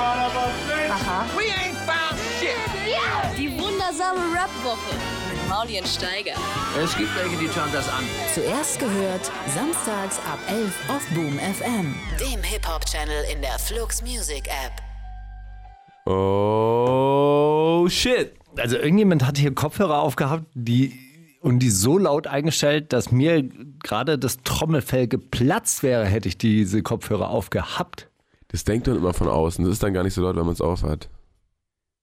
Aha. Die wundersame Rap-Woche mit Maulien Steiger. Es gibt welche, die schauen das an. Zuerst gehört, samstags ab 11 auf Boom FM. Dem Hip-Hop-Channel in der Flux Music App. Oh shit. Also irgendjemand hat hier Kopfhörer aufgehabt, die und die so laut eingestellt, dass mir gerade das Trommelfell geplatzt wäre, hätte ich diese Kopfhörer aufgehabt. Das denkt man immer von außen. Das ist dann gar nicht so laut, wenn man es aufhat.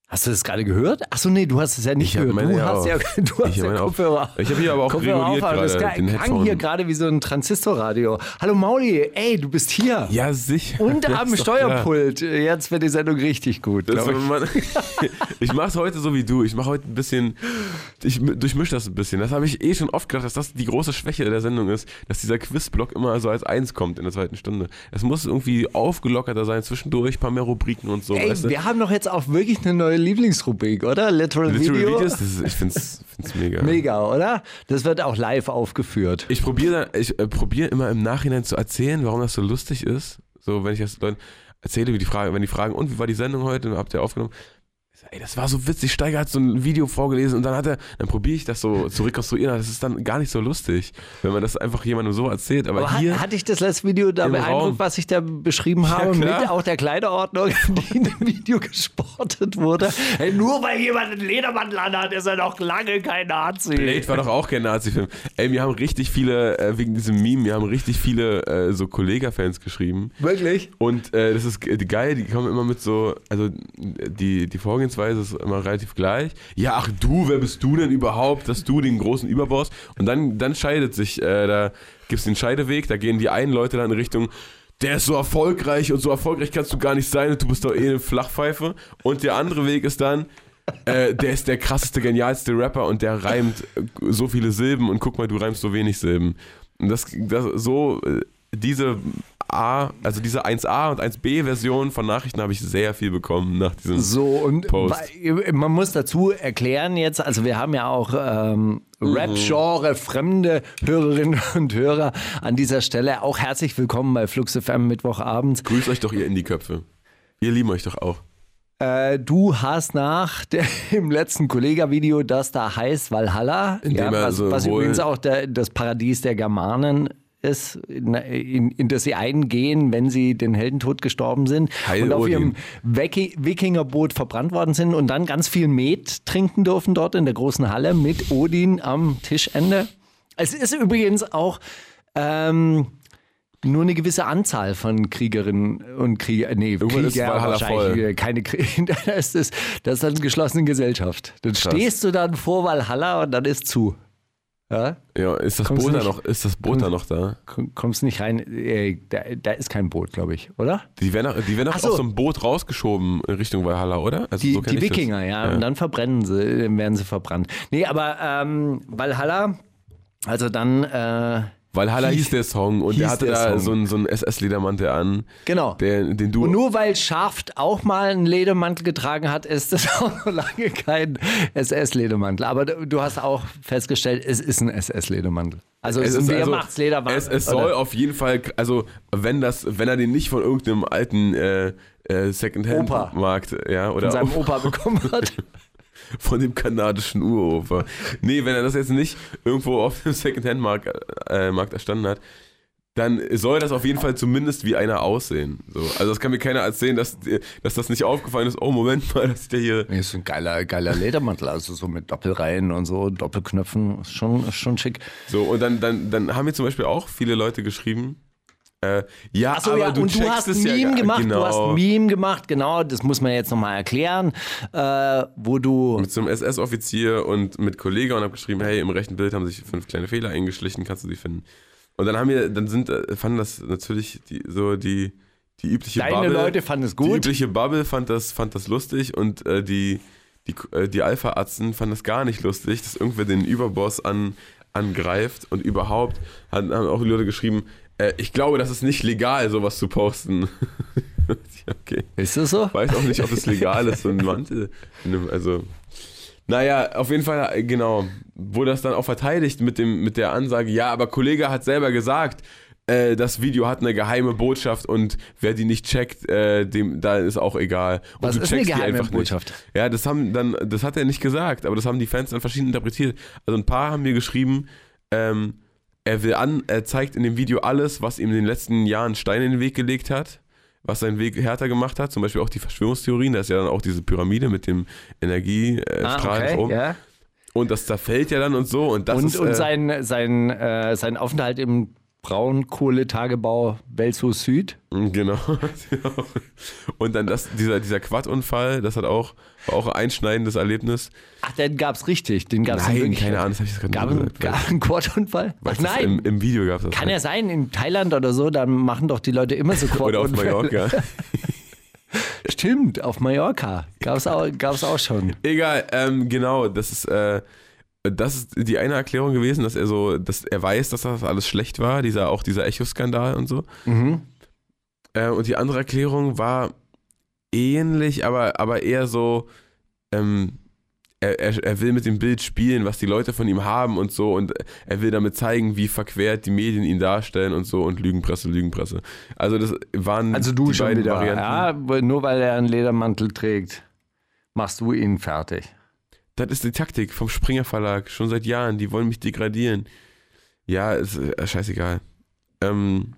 Hast du das gerade gehört? Achso, nee, du hast es ja nicht Ich gehört. meine Du hast ja, du hast Ich ja. Kopfhörer. Ich habe hier aber auch Kopfhörer reguliert auf, das gerade, den klang hier gerade wie so ein Transistorradio. Hallo Mauli, ey, du bist hier. Ja, sicher. Und Das am doch klar. Steuerpult. Jetzt wird die Sendung richtig gut, Das, ich. ich mache es heute so wie du. Ich mache heute ein bisschen, ich durchmische das ein bisschen. Das habe ich eh schon oft gedacht, dass das die große Schwäche der Sendung ist, dass dieser Quizblock immer so als eins kommt in der zweiten Stunde. Es muss irgendwie aufgelockerter sein, zwischendurch ein paar mehr Rubriken und so. Ey, weißt du? wir haben doch jetzt auch wirklich eine neue Lieblingsrubrik, oder? Literal, Literal Video. Videos, ist, ich finde es mega. Mega, oder? Das wird auch live aufgeführt. Ich probiere ich äh, probier immer im Nachhinein zu erzählen, warum das so lustig ist. So, wenn ich das Leuten erzähle, wie die Frage, wenn die fragen, und wie war die Sendung heute, habt ihr aufgenommen? Ey, das war so witzig. Steiger hat so ein Video vorgelesen und dann hat er, dann probiere ich das so zu rekonstruieren. Das ist dann gar nicht so lustig, wenn man das einfach jemandem so erzählt. Aber, Aber hier, hat, hatte ich das letzte Video da beeindruckt, was ich da beschrieben habe, klar. mit auch der Kleiderordnung, die in dem Video gesportet wurde? Hey, nur weil jemand einen Ledermantel anhat, ist er noch lange kein Nazi. Blade war doch auch kein Nazi-Film. Ey, mir haben richtig viele, äh, wegen diesem Meme, mir haben richtig viele äh, so Kollega-Fans geschrieben. Wirklich? Und äh, das ist ge- geil, die kommen immer mit so, also die, die Vorgehensweise ist immer relativ gleich. Ja, ach du, wer bist du denn überhaupt, dass du den großen Überboss? Und dann, dann scheidet sich, äh, da gibt es den Scheideweg, da gehen die einen Leute dann in Richtung, der ist so erfolgreich und so erfolgreich kannst du gar nicht sein und du bist doch eh eine Flachpfeife. Und der andere Weg ist dann, äh, der ist der krasseste, genialste Rapper und der reimt äh, so viele Silben und guck mal, du reimst so wenig Silben. Und das, das so, äh, diese A, also diese 1a und 1b Version von Nachrichten habe ich sehr viel bekommen nach diesem. So, und Post. man muss dazu erklären jetzt, also wir haben ja auch ähm, Rap-Genre, fremde Hörerinnen und Hörer an dieser Stelle. Auch herzlich willkommen bei Flux FM Mittwochabend. Grüßt euch doch ihr Indie-Köpfe. Ihr lieben euch doch auch. Äh, du hast nach dem letzten Kollega-Video, das da heißt Valhalla, In ja, was, so was übrigens auch der, das Paradies der Germanen ist, in, in, in das sie eingehen, wenn sie den Heldentod gestorben sind Heil und auf Odin. ihrem Wiki- Wikingerboot verbrannt worden sind und dann ganz viel Met trinken dürfen dort in der großen Halle mit Odin am Tischende. Es ist übrigens auch ähm, nur eine gewisse Anzahl von Kriegerinnen und Krieger, nee, Irgendwann Krieger wahrscheinlich voll. äh, keine Krieger. Das ist, das ist eine geschlossene Gesellschaft. Dann stehst du dann vor Valhalla und dann ist zu. Ja? Ja, ist das Kommst Boot da noch, ist das Boot da noch da? Komm- Kommst nicht rein. Äh, Da, da ist kein Boot, glaube ich, oder? Die werden, auch- die werden auch so. auf so einem Boot rausgeschoben in Richtung Valhalla, oder? Also Die, so die. Wikinger, ja, Und dann verbrennen sie, dann werden sie verbrannt. Nee, aber ähm, Valhalla, also dann, äh, Valhalla hieß der Song und hieß der hatte der da Song. so einen, so einen SS-Ledermantel an. genau. Der, den du. Und nur weil Schaft auch mal einen Ledermantel getragen hat, ist das auch noch lange kein SS-Ledermantel. Aber du hast auch festgestellt, es ist ein SS-Ledermantel. Also es, ist Wehrmachtsledermantel. Es, es soll auf jeden Fall, also wenn das, wenn er den nicht von irgendeinem alten äh, äh. Secondhand-Markt, ja, oder von seinem Opa bekommen hat. von dem kanadischen Uropa. Nee, wenn er das jetzt nicht irgendwo auf dem Secondhand-Markt äh, Markt erstanden hat, dann soll das auf jeden Fall zumindest wie einer aussehen. So. Also das kann mir keiner erzählen, dass, dass das nicht aufgefallen ist. Oh, Moment mal, das ist der hier. Nee, ist ein geiler, geiler Ledermantel, also so mit Doppelreihen und so, Doppelknöpfen, ist schon, schon schick. So, und dann, dann, dann haben mir zum Beispiel auch viele Leute geschrieben, äh, ja, Achso, aber ja, du und du hast es ja Meme gar- gemacht, genau. du hast ein Meme gemacht, genau, das muss man jetzt nochmal erklären, äh, wo du, mit so einem SS-Offizier und mit Kollege und habe geschrieben, hey, im rechten Bild haben sich fünf kleine Fehler eingeschlichen, kannst du die finden? Und dann haben wir, dann sind, äh, fanden das natürlich die, so die, die übliche deine Bubble. Leute fanden es Die gut. übliche Bubble fand das, fand das lustig und äh, die, die, äh, die Alpha-Atzen fanden das gar nicht lustig, dass irgendwer den Überboss an, angreift und überhaupt haben, haben auch die Leute geschrieben, äh, ich glaube, das ist nicht legal, sowas zu posten. Okay. Ist das so? Weiß auch nicht, ob es legal ist, so ein Mantel. Also, naja, auf jeden Fall, äh, genau, wurde das dann auch verteidigt mit, dem, mit der Ansage, ja, aber Kollege hat selber gesagt, äh, das Video hat eine geheime Botschaft und wer die nicht checkt, äh, dem, da ist auch egal. Und Was du ist eine checkst die geheime einfach Botschaft? Nicht. Ja, das haben dann, das hat er nicht gesagt, aber das haben die Fans dann verschieden interpretiert. Also ein paar haben mir geschrieben, ähm, er will an, er zeigt in dem Video alles, was ihm in den letzten Jahren Steine in den Weg gelegt hat, was seinen Weg härter gemacht hat, zum Beispiel auch die Verschwörungstheorien, da ist ja dann auch diese Pyramide mit dem Energiestrahl Ah, äh, okay, oben. ja. Und das zerfällt ja dann und so. Und das und ist, und äh, sein, sein, äh, sein Aufenthalt im Braunkohletagebau Welzow Süd. Genau. und dann das, dieser, dieser Quad-Unfall, das hat auch, war auch ein einschneidendes Erlebnis. Ach, den gab's richtig. Den gab's Nein, wirklich. keine Ahnung, das habe ich gerade Gab, gesagt. gab einen Quad-Unfall? Ach, nein. Im, Im Video gab es das. Kann ja sein, in Thailand oder so, dann machen doch die Leute immer so Oder auf Quad-Unfälle. Mallorca. Stimmt, auf Mallorca. Gab's auch, gab's auch schon. Egal, ähm, genau, das ist, äh, das ist die eine Erklärung gewesen, dass er so, dass er weiß, dass das alles schlecht war, dieser, auch dieser Echo-Skandal und so. Mhm. Äh, und die andere Erklärung war ähnlich, aber, aber eher so, ähm, er, er, er will mit dem Bild spielen, was die Leute von ihm haben und so und er will damit zeigen, wie verquert die Medien ihn darstellen und so und Lügenpresse, Lügenpresse. Also das waren Also du die schon beiden wieder. Varianten. Ja, nur weil er einen Ledermantel trägt, machst du ihn fertig. Das ist die Taktik vom Springer Verlag, schon seit Jahren. Die wollen mich degradieren. Ja, ist äh, scheißegal. Ähm,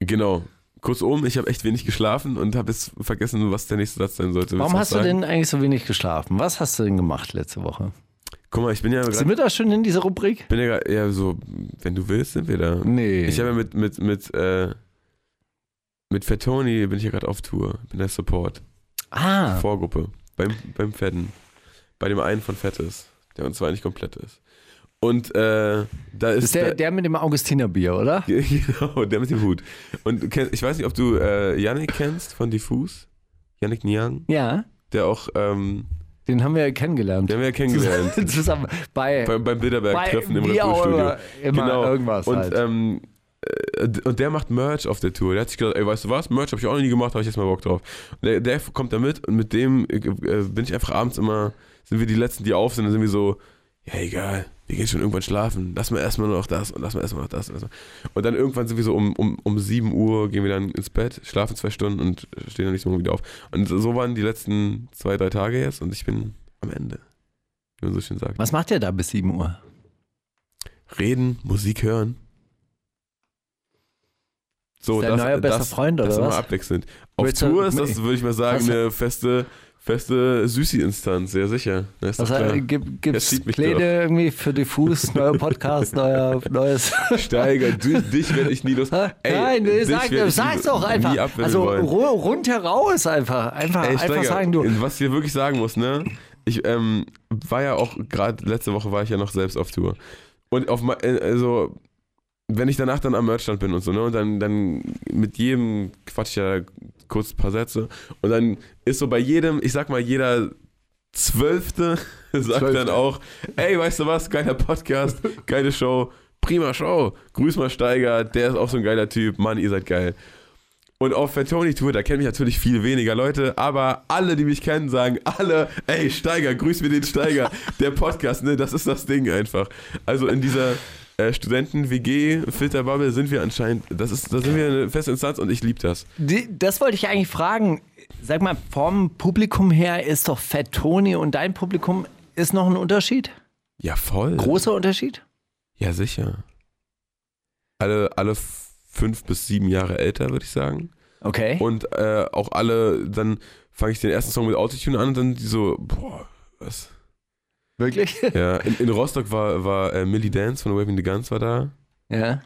genau. Kurzum, ich habe echt wenig geschlafen und habe jetzt vergessen, was der nächste Satz sein sollte. Warum hast du sagen? denn eigentlich so wenig geschlafen? Was hast du denn gemacht letzte Woche? Guck mal, ich bin ja Sind gerade. wir da schon in dieser Rubrik? Bin ja, grad- ja so, wenn du willst, sind wir da. Nee. Ich habe ja mit, mit, mit, äh, mit Fettoni bin ich ja gerade auf Tour. Bin der Support. ah, Vorgruppe. Beim, beim Fetten. Bei dem einen von Fettes, der uns zwar nicht komplett ist. Und äh, da das ist. ist der, da, der mit dem Augustinerbier, oder? genau, der mit dem Hut. Und kennst, ich weiß nicht, ob du äh, Yannick kennst von Diffus. Yannick Niang, Ja, der auch, ähm, den haben wir ja kennengelernt. den haben wir ja kennengelernt. Zusammen bei, beim, beim Bilderberg-Treffen im wie Red auch Bull Studio. immer, immer irgendwas Und, halt. ähm, äh, und der macht Merch auf der Tour. Der hat sich gesagt, ey, weißt du was? Merch habe ich auch noch nie gemacht, habe ich jetzt mal Bock drauf. Und der, der kommt da mit und mit dem äh, äh, bin ich einfach abends immer, sind wir die Letzten, die auf sind, dann sind wir so, ja egal, wir gehen schon irgendwann schlafen. Lass mal erstmal noch das und lass mal erstmal noch das. Und, und dann irgendwann sind wir so um, um, um 7 Uhr, gehen wir dann ins Bett, schlafen zwei Stunden und stehen dann nicht so wieder auf. Und so waren die letzten zwei, drei Tage jetzt und ich bin am Ende. Wie man so schön sagt. Was macht der da bis 7 Uhr? Reden, Musik hören. So, Ist dein neuer bester Freund, das oder immer was? abwechselnd. Auf du- Tour ist das, würde ich mal sagen, eine feste, feste Süßi-Instanz, sehr sicher. Das doch klar. äh, gibt, gibt's Pläne irgendwie für Diffus, neuer Podcast, neuer, neues. Steiger, du, dich werde ich nie los. Ey, Nein, dich sag, sag's doch einfach. Also ru- rundheraus einfach. Einfach, Ey, einfach Steiger, sagen, du. was ich dir wirklich sagen muss, ne? Ich ähm, war ja auch, gerade letzte Woche war ich ja noch selbst auf Tour. Und auf äh, also, wenn ich danach dann am Merchstand bin und so, ne? Und dann, dann mit jedem quatsch ich ja kurz ein paar Sätze. Und dann ist so bei jedem, ich sag mal, jeder Zwölfte sagt Zwölfte. dann auch, ey, weißt du was, geiler Podcast, geile Show, prima Show, grüß mal Steiger, der ist auch so ein geiler Typ, Mann, ihr seid geil. Und auf Fatoni Tour, da kennen mich natürlich viel weniger Leute, aber alle, die mich kennen, sagen alle, ey, Steiger, grüß mir den Steiger. Der Podcast, ne, das ist das Ding einfach. Also in dieser äh, Studenten-WG-Filterbubble sind wir anscheinend, das ist, da sind wir eine feste Instanz und ich liebe das. Die, das wollte ich eigentlich fragen. Sag mal, vom Publikum her ist doch Fat Tony und dein Publikum ist noch ein Unterschied? Ja, voll. Großer Unterschied? Ja, sicher. Alle, alle fünf bis sieben Jahre älter, würde ich sagen. Okay. Und äh, auch alle, dann fange ich den ersten Song mit Autotune an und dann die so, boah, was? Wirklich? Ja, in, in Rostock war, war äh, Millie Dance von Waving the Guns war da. ja.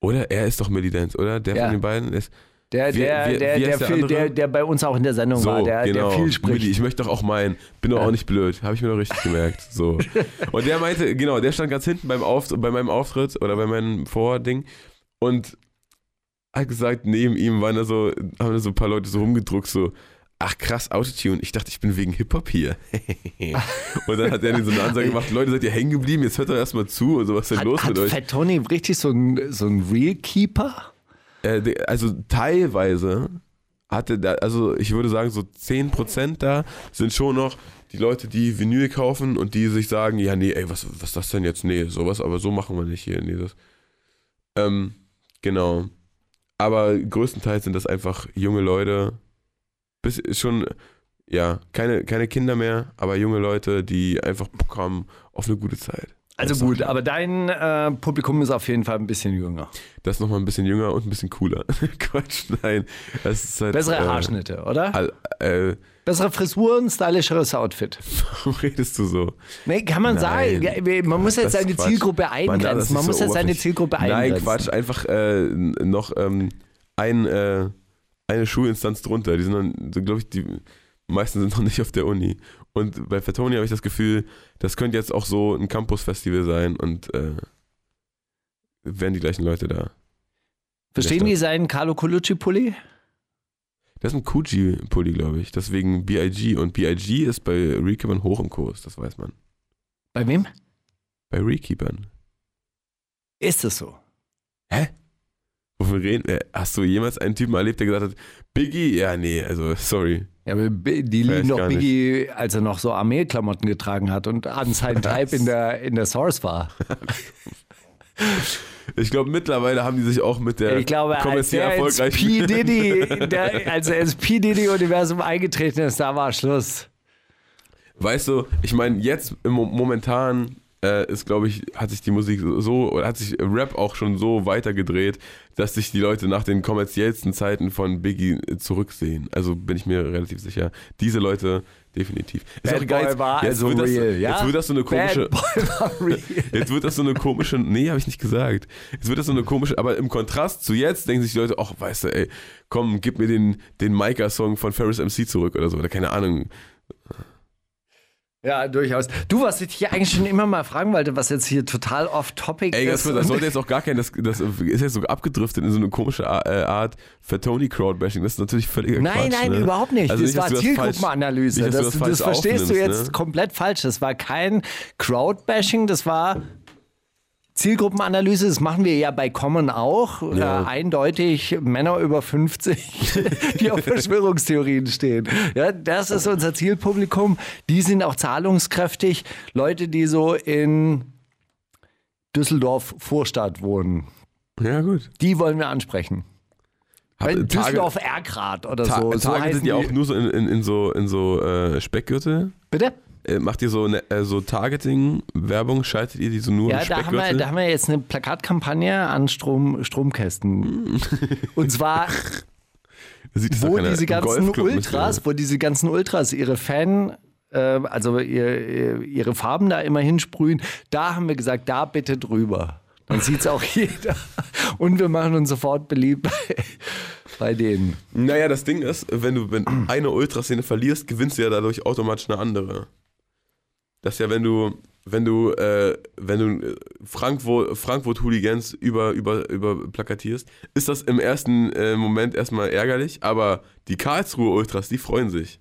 Oder? Er ist doch Millie Dance, oder? Der Ja. von den beiden ist. Der, Wie- der, wie- der, wie der, der viel, der, der bei uns auch in der Sendung So, war, der, genau. der viel spricht. Millie, ich möchte doch auch meinen. Bin doch Ja. auch nicht blöd. Habe ich mir doch richtig gemerkt. So. Und der meinte, genau, der stand ganz hinten beim Auf, bei meinem Auftritt oder bei meinem Vording und hat gesagt, neben ihm waren da so, haben da so ein paar Leute so rumgedruckt, so, ach krass, Autotune. Ich dachte, ich bin wegen Hip-Hop hier. und dann hat er so eine Ansage gemacht, Leute, seid ihr hängen geblieben? Jetzt hört doch erstmal zu und so, was ist denn hat los hat mit euch? Fat Tony richtig so ein, so ein Real Keeper? Äh, also teilweise hatte da, also ich würde sagen, so 10% da sind schon noch die Leute, die Vinyl kaufen und die sich sagen, ja, nee, ey, was, was ist das denn jetzt? Nee, sowas, aber so machen wir nicht hier. Nee, das, Ähm, genau. Aber größtenteils sind das einfach junge Leute. Bis schon, ja, keine, keine Kinder mehr, aber junge Leute, die einfach Bock haben auf eine gute Zeit. Also Das gut, aber dein äh, Publikum ist auf jeden Fall ein bisschen jünger. Das ist nochmal ein bisschen jünger und ein bisschen cooler. Quatsch, nein. Halt, Bessere äh, Haarschnitte, oder? All, äh, Bessere Frisuren, stylischeres Outfit. warum redest du so? Nee, kann man Nein. sagen. Man muss jetzt seine Quatsch. Zielgruppe eingrenzen. Man muss so jetzt seine. Zielgruppe Nein, eingrenzen. Quatsch, einfach äh, noch ähm, ein, äh, eine Schulinstanz drunter. Die sind dann, so, glaube ich, die meisten sind noch nicht auf der Uni. Und bei Fatoni habe ich das Gefühl, das könnte jetzt auch so ein Campus-Festival sein und äh, wären die gleichen Leute da. Verstehen die seinen Carlo Colucci-Pulli? Das ist ein Kuji-Pulli, glaube ich. Deswegen BIG. Und BIG ist bei Rekeepern hoch im Kurs, das weiß man. Bei wem? Bei Rekeepern. Ist es so? Hä? Wovon reden? äh, Hast du jemals einen Typen erlebt, der gesagt hat, Biggie? Ja, nee, also sorry. Ja, aber die lieben doch gar nicht. Biggie, als er noch so Armeeklamotten getragen hat und an seinen Treib in der, in der Source war. Ich glaube, mittlerweile haben die sich auch mit der Ich glaube, als kommerziell er. P. Diddy, der, als er ins P. Diddy-Universum eingetreten ist, da war Schluss. Weißt du, ich meine, jetzt im Mo- momentan äh, ist, glaube ich, hat sich die Musik so, oder hat sich Rap auch schon so weitergedreht, dass sich die Leute nach den kommerziellsten Zeiten von Biggie zurücksehen. Also bin ich mir relativ sicher. Diese Leute definitiv. Ist Bad auch egal, Boy jetzt- war jetzt also wird das, real, ja? Jetzt wird das so eine komische. Jetzt wird das so eine komische, nee, habe ich nicht gesagt. Jetzt wird das so eine komische, aber im Kontrast zu jetzt denken sich die Leute, ach, weißt du, ey, komm, gib mir den, den Micah-Song von Ferris MC zurück oder so, oder keine Ahnung. Ja, durchaus. Du, was ich hier eigentlich schon immer mal fragen wollte, was jetzt hier total off-topic Ey, das, ist. das sollte jetzt auch gar kein, das, das ist jetzt so abgedriftet in so eine komische äh, Art für Tony Crowdbashing. Das ist natürlich völliger Nein, Quatsch. nein, ne? überhaupt nicht. Also das dass war Zielgruppenanalyse. nicht, das, das, das verstehst du jetzt ne? komplett falsch. Das war kein Crowdbashing, das war Zielgruppenanalyse. Das machen wir ja bei Common auch. Ja. Äh, eindeutig Männer über 50, die auf Verschwörungstheorien stehen. Ja, das ist unser Zielpublikum. Die sind auch zahlungskräftig. Leute, die so in Düsseldorf Vorstadt wohnen. Ja, gut. Die wollen wir ansprechen. Hab- Düsseldorf Ergrad oder Ta so. so Tage heißen sind ja auch nur so in, in, in so, in so äh, Speckgürtel. Bitte? Äh, macht ihr so, ne, äh, so Targeting-Werbung? Schaltet ihr die so nur Ja, da haben, wir, da haben wir jetzt eine Plakatkampagne an Strom, Stromkästen. Und zwar, wo diese ganzen Ultras, wo diese ganzen Ultras ihre Fan, äh, also ihr, ihre Farben da immer hinsprühen, da haben wir gesagt, da bitte drüber. Dann sieht es auch jeder. Und wir machen uns sofort beliebt bei, bei denen. Naja, das Ding ist, wenn du wenn eine Ultraszene verlierst, gewinnst du ja dadurch automatisch eine andere. Das ist ja, wenn du, wenn du, äh, wenn du äh, Frankfurt, Frankfurt Hooligans über, über, über plakatierst, ist das im ersten äh, Moment erstmal ärgerlich, aber die Karlsruhe Ultras, die freuen sich.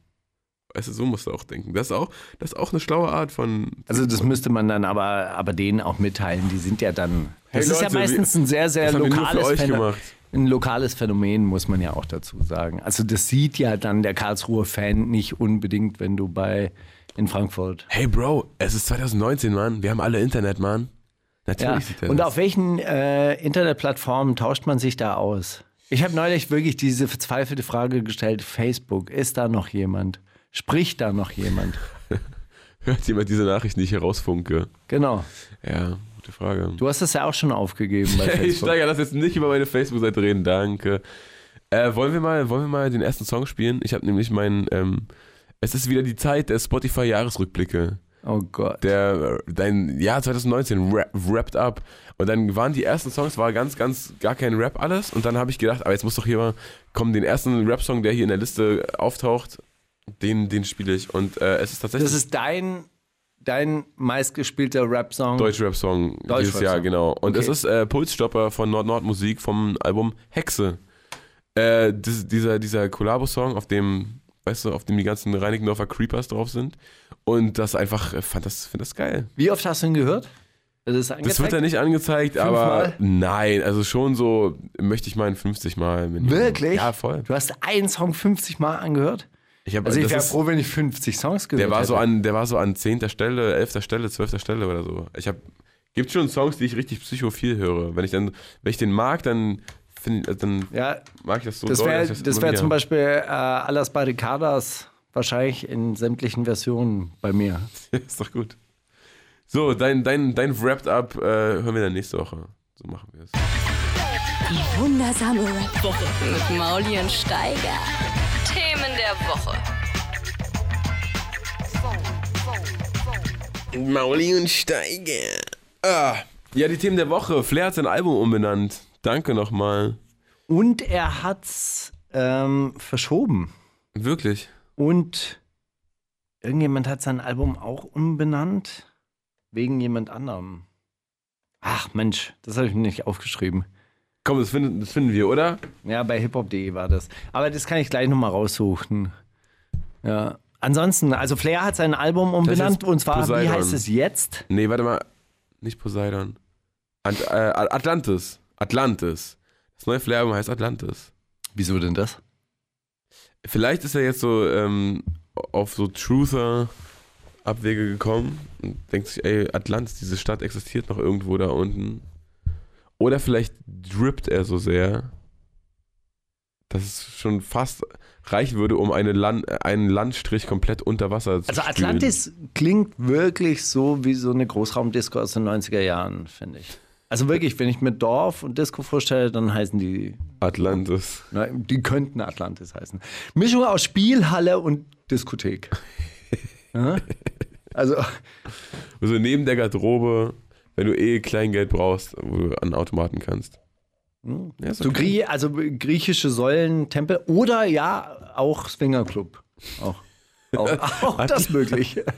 Weißt du, so musst du auch denken. Das ist auch, das ist auch eine schlaue Art von. Also das müsste man dann aber, aber denen auch mitteilen. Die sind ja dann. Hey Das ist ja Leute, meistens ein sehr, sehr lokales Phänomen. Ein lokales Phänomen, muss man ja auch dazu sagen. Also das sieht ja dann der Karlsruher Fan nicht unbedingt, wenn du bei in Frankfurt. Hey Bro, es ist 2019, Mann. Wir haben alle Internet, Mann. Natürlich Ja. Und das. auf welchen äh, Internetplattformen tauscht man sich da aus? Ich habe neulich wirklich diese verzweifelte Frage gestellt: Facebook, ist da noch jemand? Spricht da noch jemand? Hört jemand diese Nachricht, die ich hier rausfunke? Genau. Ja, gute Frage. Du hast es ja auch schon aufgegeben bei Ich Facebook. steige lass jetzt nicht über meine Facebook-Seite reden, danke. Äh, wollen, wir mal, wollen wir mal den ersten Song spielen? Ich habe nämlich meinen, ähm, es ist wieder die Zeit der Spotify-Jahresrückblicke. Oh Gott. Der, dein Jahr 2019 wra- wrapped up. Und dann waren die ersten Songs, war ganz, ganz, gar kein Rap alles. Und dann habe ich gedacht, aber jetzt muss doch hier mal kommen, den ersten Rap-Song, der hier in der Liste auftaucht, den, den spiele ich. Und äh, es ist tatsächlich Das ist dein, dein meistgespielter Rap-Song. Deutsch-Rap-Song dieses Deutsch-Rap-Song. Jahr, genau. Und Okay. es ist äh, Pulsstopper von Nord-Nord Musik vom Album Hexe. Äh, dieser dieser Collabo-Song, auf dem, weißt du, auf dem die ganzen Reinickendorfer Creepers drauf sind. Und das einfach, äh, fand das, find das geil. Wie oft hast du ihn gehört? Das, ist Das wird ja nicht angezeigt, Fünfmal? aber nein, also schon so, möchte ich meinen 50 Mal. Wirklich? Ja, voll. Du hast einen Song 50 Mal angehört? Ich hab, Also ich wäre froh, wenn ich 50 Songs gehört Der war hätte. so an, der war so an 10. Stelle, 11. Stelle, 12. Stelle oder so. Ich habe Gibt schon Songs, die ich richtig psychophil höre. Wenn ich dann, wenn ich den mag, dann, find, äh, dann Ja, mag ich das so das wäre das wär zum Beispiel äh, Alas Barricadas wahrscheinlich in sämtlichen Versionen bei mir. ist doch gut. So, dein, dein, dein Wrapped-Up äh, hören wir dann nächste Woche. So machen wir es. Die wundersame Rap-Woche mit Mauli und Steiger. Themen der Woche. Mauli und Steiger. Ah. Ja, die Themen der Woche. Flair hat sein Album umbenannt. Danke nochmal. Und er hat's ähm, verschoben. Wirklich. Und irgendjemand hat sein Album auch umbenannt. Wegen jemand anderem. Ach Mensch, das habe ich mir nicht aufgeschrieben. Komm, das finden, das finden wir, oder? Ja, bei hiphop.de war das. Aber das kann ich gleich nochmal raussuchen. Ja. Ansonsten, also Flair hat sein Album umbenannt und zwar, wie Poseidon. heißt es jetzt? Nee, warte mal. Nicht Poseidon. Ant äh, Atlantis. Atlantis. Das neue Flair-Album heißt Atlantis. Wieso denn das? Vielleicht ist er jetzt so ähm, auf so Truther-Abwege gekommen und denkt sich, ey, Atlantis, diese Stadt existiert noch irgendwo da unten. Oder vielleicht drippt er so sehr, dass es schon fast reichen würde, um eine Land, einen Landstrich komplett unter Wasser zu Also spülen. Atlantis klingt wirklich so wie so eine Großraumdisco aus den 90er Jahren, finde ich. Also wirklich, wenn ich mir Dorf und Disco vorstelle, dann heißen die, Atlantis. na, die könnten Atlantis heißen. Mischung aus Spielhalle und Diskothek. ja? Also, Also neben der Garderobe, wenn du eh Kleingeld brauchst, wo du an Automaten kannst. Ja, ist so okay. Grie also griechische Säulen, Tempel oder ja, auch Swingerclub. Auch. Auch, auch das möglich.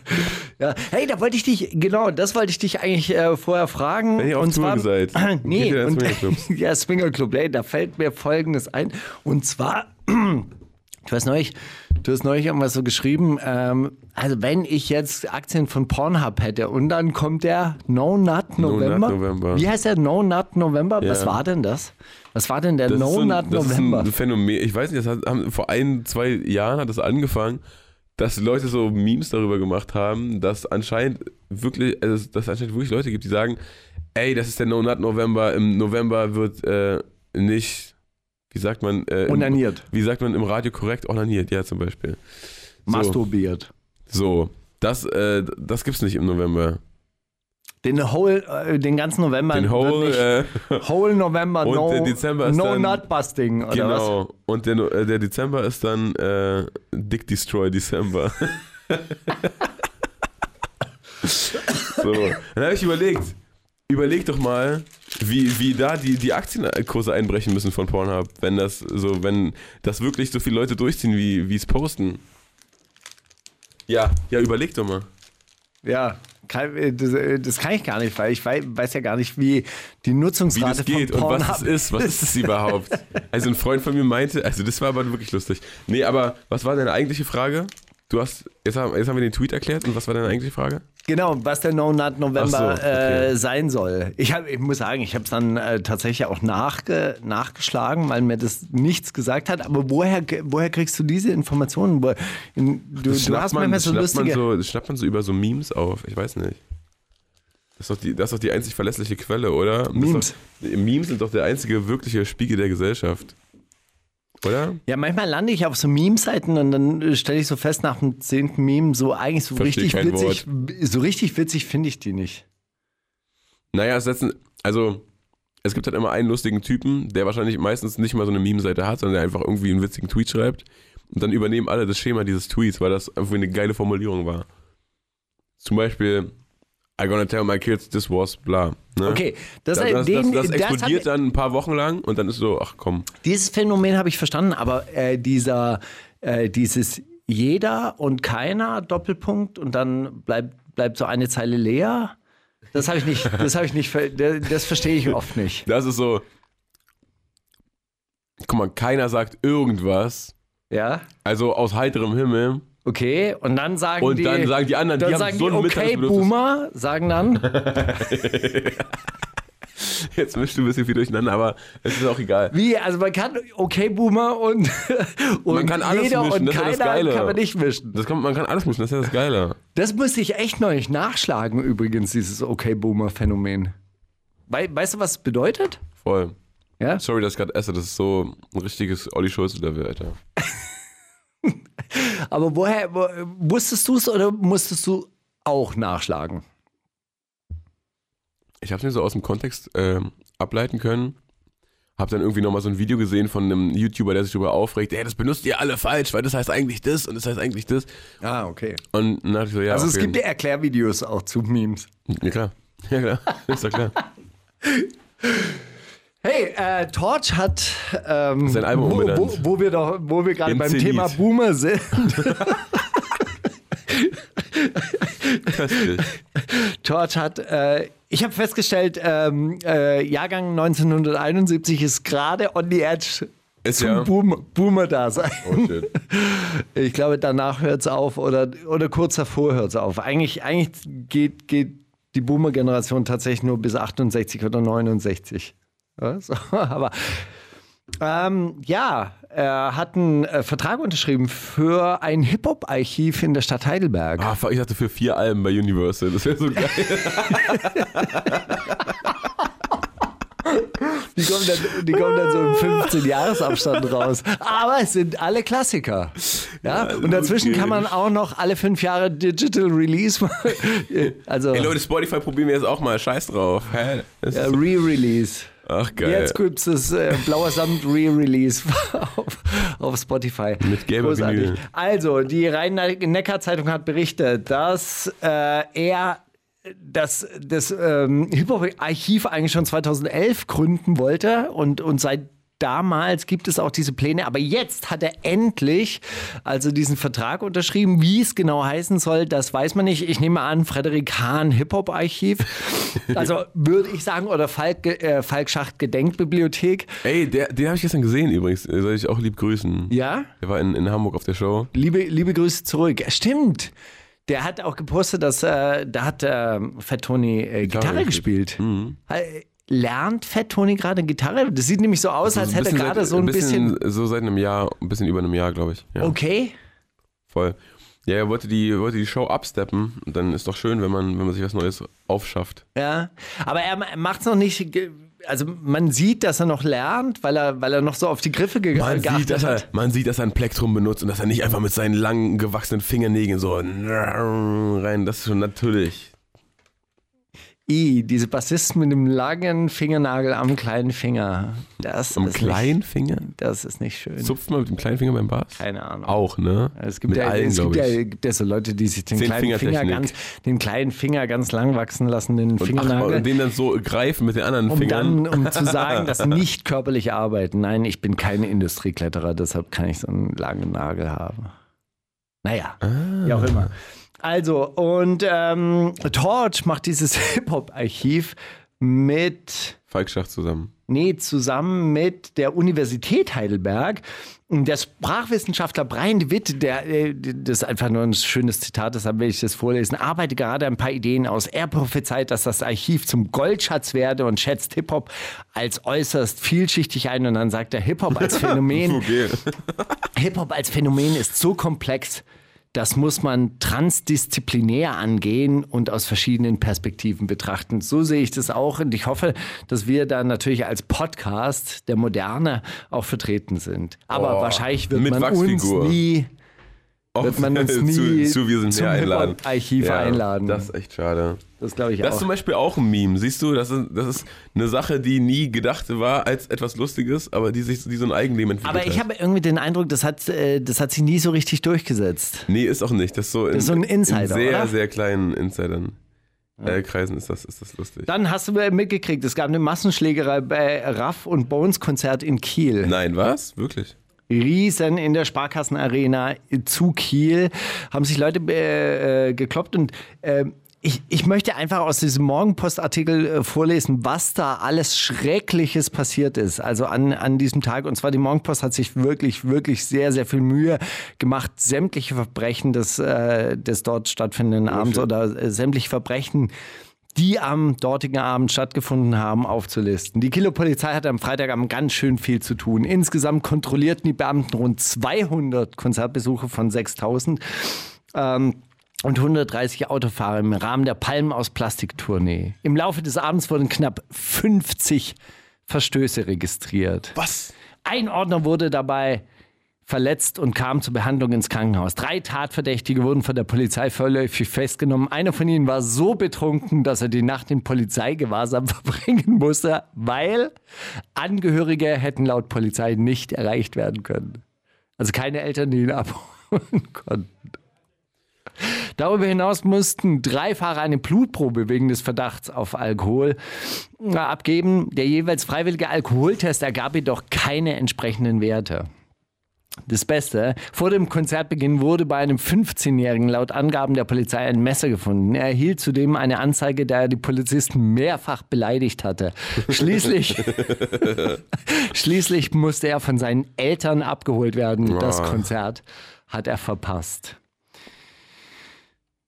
Ja. Hey, da wollte ich dich, genau, das wollte ich dich eigentlich äh, vorher fragen. Wenn ihr auf und Tour zwar, seid, nee, und, ja, Swingerclub, ey, da fällt mir folgendes ein. Und zwar, du hast neulich, du hast neulich irgendwas so geschrieben, ähm, also wenn ich jetzt Aktien von Pornhub hätte und dann kommt der No Nut No Nut November. November. Wie heißt der No Nut November? Was Ja. war denn das? Was war denn der Das No so ein, Nut das ist November? ein Phänomen. Ich weiß nicht, das hat, haben, vor ein, zwei Jahren hat das angefangen, dass Leute so Memes darüber gemacht haben, dass anscheinend wirklich, also dass anscheinend wirklich Leute gibt, die sagen, ey, das ist der No Nut November. Im November wird äh, nicht, wie sagt man, äh, im- Onaniert. wie sagt man im Radio korrekt, onaniert, ja zum Beispiel. So, Masturbiert. so das, äh, das gibt's nicht im November. Den whole, äh, den ganzen November. Den Whole, nicht, äh, whole November, und no, der Dezember ist no dann- Nut Busting, oder was? Genau. Und der, äh, der Dezember ist dann äh, Dick Destroy Dezember. so. Dann habe ich überlegt, überleg doch mal, wie, wie da die, die Aktienkurse einbrechen müssen von Pornhub, wenn das so, wenn das wirklich so viele Leute durchziehen, wie wie es posten. Ja, ja, überleg doch mal. Ja, kann, äh, das, äh, das kann ich gar nicht, weil ich weiß, weiß ja gar nicht, wie die Wie Nutzungsrate das geht von und Pornhub was es ist, was ist es überhaupt? Also ein Freund von mir meinte, also das war aber wirklich lustig. Nee, aber was war deine eigentliche Frage? Du hast, jetzt haben, jetzt haben wir den Tweet erklärt und was war deine eigentliche Frage? Genau, was der No Nut November so, okay. äh, sein soll. Ich, hab, ich muss sagen, ich habe es dann äh, tatsächlich auch nachge, nachgeschlagen, weil mir das nichts gesagt hat. Aber woher, woher kriegst du diese Informationen? Du, Das du hast manchmal so schnappt lustige... man so, das schnappt man so über so Memes auf. Ich weiß nicht. Das ist doch die, das ist doch die einzig verlässliche Quelle, oder? Memes. Doch, Memes sind doch der einzige wirkliche Spiegel der Gesellschaft. Oder? Ja, manchmal lande ich auf so Meme-Seiten und dann äh, stelle ich so fest nach dem zehnten Meme, so eigentlich so Versteh richtig witzig, so richtig witzig finde ich die nicht. Naja, es setzen, also es gibt halt immer einen lustigen Typen, der wahrscheinlich meistens nicht mal so eine Meme-Seite hat, sondern der einfach irgendwie einen witzigen Tweet schreibt. Und dann übernehmen alle das Schema dieses Tweets, weil das irgendwie eine geile Formulierung war. Zum Beispiel, I gonna tell my kids this was bla. Ne? Okay, das, Das, das, den, das, explodiert dann ein paar Wochen lang und dann ist so, ach komm. Dieses Phänomen habe ich verstanden, aber äh, dieser, äh, dieses jeder und keiner Doppelpunkt und dann bleibt, bleibt so eine Zeile leer. Das habe ich nicht, das habe ich nicht, das verstehe ich oft nicht. Das ist so. Guck mal, keiner sagt irgendwas. Ja, Also aus heiterem Himmel. Okay. Und dann sagen Und die, dann sagen die anderen, dann die haben so die, ein okay. Boomer, sagen dann. Jetzt mischst du ein bisschen viel durcheinander, aber es ist auch egal. Wie? Also man kann okay Boomer und, und Man kann alles jeder mischen, und das ist keiner das Geile. kann man nicht mischen. Das kann, man kann alles mischen, das ist ja das Geile. Das müsste ich echt neulich nachschlagen übrigens, dieses okay Boomer Phänomen. Wei weißt du, was es bedeutet? Voll. Ja? Sorry, dass ich gerade esse, das ist so ein richtiges Olli Schulz-Level, Alter. Aber woher, wo, wusstest du es oder musstest du auch nachschlagen? Ich habe es mir so aus dem Kontext ähm, ableiten können. Hab dann irgendwie nochmal so ein Video gesehen von einem YouTuber, der sich darüber aufregt, ey, das benutzt ihr alle falsch, weil das heißt eigentlich das und das heißt eigentlich das. Ah, okay. Und dann dachte ich so, ja, Also es okay. gibt ja Erklärvideos auch zu Memes. Ja klar, ja klar, ist doch klar. Hey, äh, Torch hat ähm, Sein Album wo, wo, umbenannt. wo wir doch, wo wir gerade beim Zenit. Thema Boomer sind. Köstlich. Torch hat, äh, ich habe festgestellt, ähm, äh, Jahrgang 1971 ist gerade on the edge Ist zum ja. Boom, Boomer-Dasein. Oh. Ich glaube, danach hört es auf oder, oder kurz davor hört es auf. Eigentlich, eigentlich geht, geht die Boomer-Generation tatsächlich nur bis 68 oder 69. Ja, so, aber ähm, ja, er hat einen äh, Vertrag unterschrieben für ein Hip-Hop-Archiv in der Stadt Heidelberg. Ah, ich dachte für vier Alben bei Universal, das wäre so geil. Die kommen dann, die kommen dann so im 15-Jahres-Abstand raus. Aber es sind alle Klassiker. Ja? Und dazwischen kann man auch noch alle fünf Jahre Digital Release machen. Also Ey Leute, Spotify probieren wir jetzt auch mal, scheiß drauf. Ja, Re-Release. Ach geil. Jetzt gibt es äh, Blauer Samt Re-Release auf, auf Spotify. Mit gelber Großartig. Vinyl. Also, die Rhein-Neckar-Zeitung hat berichtet, dass äh, er das, das ähm, Hip-Hop-Archiv eigentlich schon 2011 gründen wollte und, und seit damals gibt es auch diese Pläne, aber jetzt hat er endlich also diesen Vertrag unterschrieben. Wie es genau heißen soll, das weiß man nicht. Ich nehme an, Frederik Hahn Hip-Hop-Archiv. Also würde ich sagen, oder Falk, äh, Falk Schacht Gedenkbibliothek. Ey, der, den habe ich gestern gesehen übrigens. Soll ich auch lieb grüßen. Ja, Der war in, in Hamburg auf der Show. liebe, liebe Grüße zurück. Stimmt. Der hat auch gepostet, dass äh, da hat äh, Fat Tony äh, Gitarre gespielt. Äh, Lernt Fat Tony gerade Gitarre? Das sieht nämlich so aus, als So hätte er bisschen gerade so ein bisschen. So seit einem Jahr, ein bisschen über einem Jahr, glaube ich. Ja, Okay. voll. Ja, er wollte die, wollte die Show absteppen dann ist doch schön, wenn man, wenn man sich was Neues aufschafft. Ja, aber er macht es noch nicht. Also man sieht, dass er noch lernt, weil er, weil er noch so auf die Griffe ge Man geachtet sieht, dass er, hat. man sieht, dass er ein Plektrum benutzt und dass er nicht einfach mit seinen langen, gewachsenen Fingernägeln so rein. Das ist schon natürlich. I, diese Bassisten mit dem langen Fingernagel am kleinen Finger. Das Am kleinen Finger? Das ist nicht schön. Zupft man mit dem kleinen Finger beim Bass? Keine Ahnung. Auch, ne? Es gibt, mit ja, allen, es gibt, glaube ja, gibt ja so Leute, die sich den kleinen, Finger ganz, den kleinen Finger ganz lang wachsen lassen, den Und, ach, Fingernagel. und den dann so greifen mit den anderen um Fingern. dann, um zu sagen, dass nicht körperlich arbeiten. Nein, ich bin kein Industriekletterer, deshalb kann ich so einen langen Nagel haben. Naja, Ah. wie auch immer. Also, und ähm, Torch macht dieses Hip-Hop-Archiv mit Falk Schacht zusammen. Nee, zusammen mit der Universität Heidelberg. Der Sprachwissenschaftler Brian de Witt, der, äh, das ist einfach nur ein schönes Zitat, deshalb will ich das vorlesen, arbeitet gerade ein paar Ideen aus. Er prophezeit, dass das Archiv zum Goldschatz werde und schätzt Hip-Hop als äußerst vielschichtig ein. Und dann sagt er, Hip-Hop als Phänomen. Hip-Hop als Phänomen ist so komplex, das muss man transdisziplinär angehen und aus verschiedenen Perspektiven betrachten. So sehe ich das auch und ich hoffe, dass wir da natürlich als Podcast der Moderne auch vertreten sind. Aber Oh, wahrscheinlich wird mit man Wachsfigur. uns nie wird man uns nie zu, zu Wir sind zum mehr einladen. Hip-Hop-Archiv einladen. Das ist echt schade. Das glaube ich Das ist auch. zum Beispiel auch ein Meme. Siehst du, das ist, das ist eine Sache, die nie gedacht war als etwas Lustiges, aber die sich die so ein Eigenleben entwickelt Aber ich habe irgendwie den Eindruck, das hat, äh, das hat sich nie so richtig durchgesetzt. Nee, ist auch nicht. Das ist so in, ist so ein Insider, in sehr, oder? sehr kleinen Insidern. Äh, Kreisen ist das, ist das lustig. Dann hast du mitgekriegt, es gab eine Massenschlägerei bei Raff und Bones Konzert in Kiel. Nein, was? Wirklich? Riesen in der Sparkassenarena zu Kiel. Haben sich Leute äh, äh, gekloppt und äh, ich, ich möchte einfach aus diesem Morgenpost-Artikel äh, vorlesen, was da alles Schreckliches passiert ist. Also an, an diesem Tag. Und zwar die Morgenpost hat sich wirklich, wirklich sehr, sehr viel Mühe gemacht, sämtliche Verbrechen des, äh, des dort stattfindenden Abends oder äh, sämtliche Verbrechen, die am dortigen Abend stattgefunden haben, aufzulisten. Die Kilo-Polizei hatte am Freitagabend ganz schön viel zu tun. Insgesamt kontrollierten die Beamten rund 200 Konzertbesuche von 6000. Ähm, und 130 Autofahrer im Rahmen der Palmen aus Plastik-Tournee. Im Laufe des Abends wurden knapp 50 Verstöße registriert. Was? Ein Ordner wurde dabei verletzt und kam zur Behandlung ins Krankenhaus. Drei Tatverdächtige wurden von der Polizei vorläufig festgenommen. Einer von ihnen war so betrunken, dass er die Nacht in Polizeigewahrsam verbringen musste, weil Angehörige hätten laut Polizei nicht erreicht werden können. Also keine Eltern, die ihn abholen konnten. Darüber hinaus mussten drei Fahrer eine Blutprobe wegen des Verdachts auf Alkohol äh, abgeben. Der jeweils freiwillige Alkoholtest ergab jedoch keine entsprechenden Werte. Das Beste, vor dem Konzertbeginn wurde bei einem 15-Jährigen laut Angaben der Polizei ein Messer gefunden. Er erhielt zudem eine Anzeige, da er die Polizisten mehrfach beleidigt hatte. Schließlich, schließlich musste er von seinen Eltern abgeholt werden. Das Konzert hat er verpasst.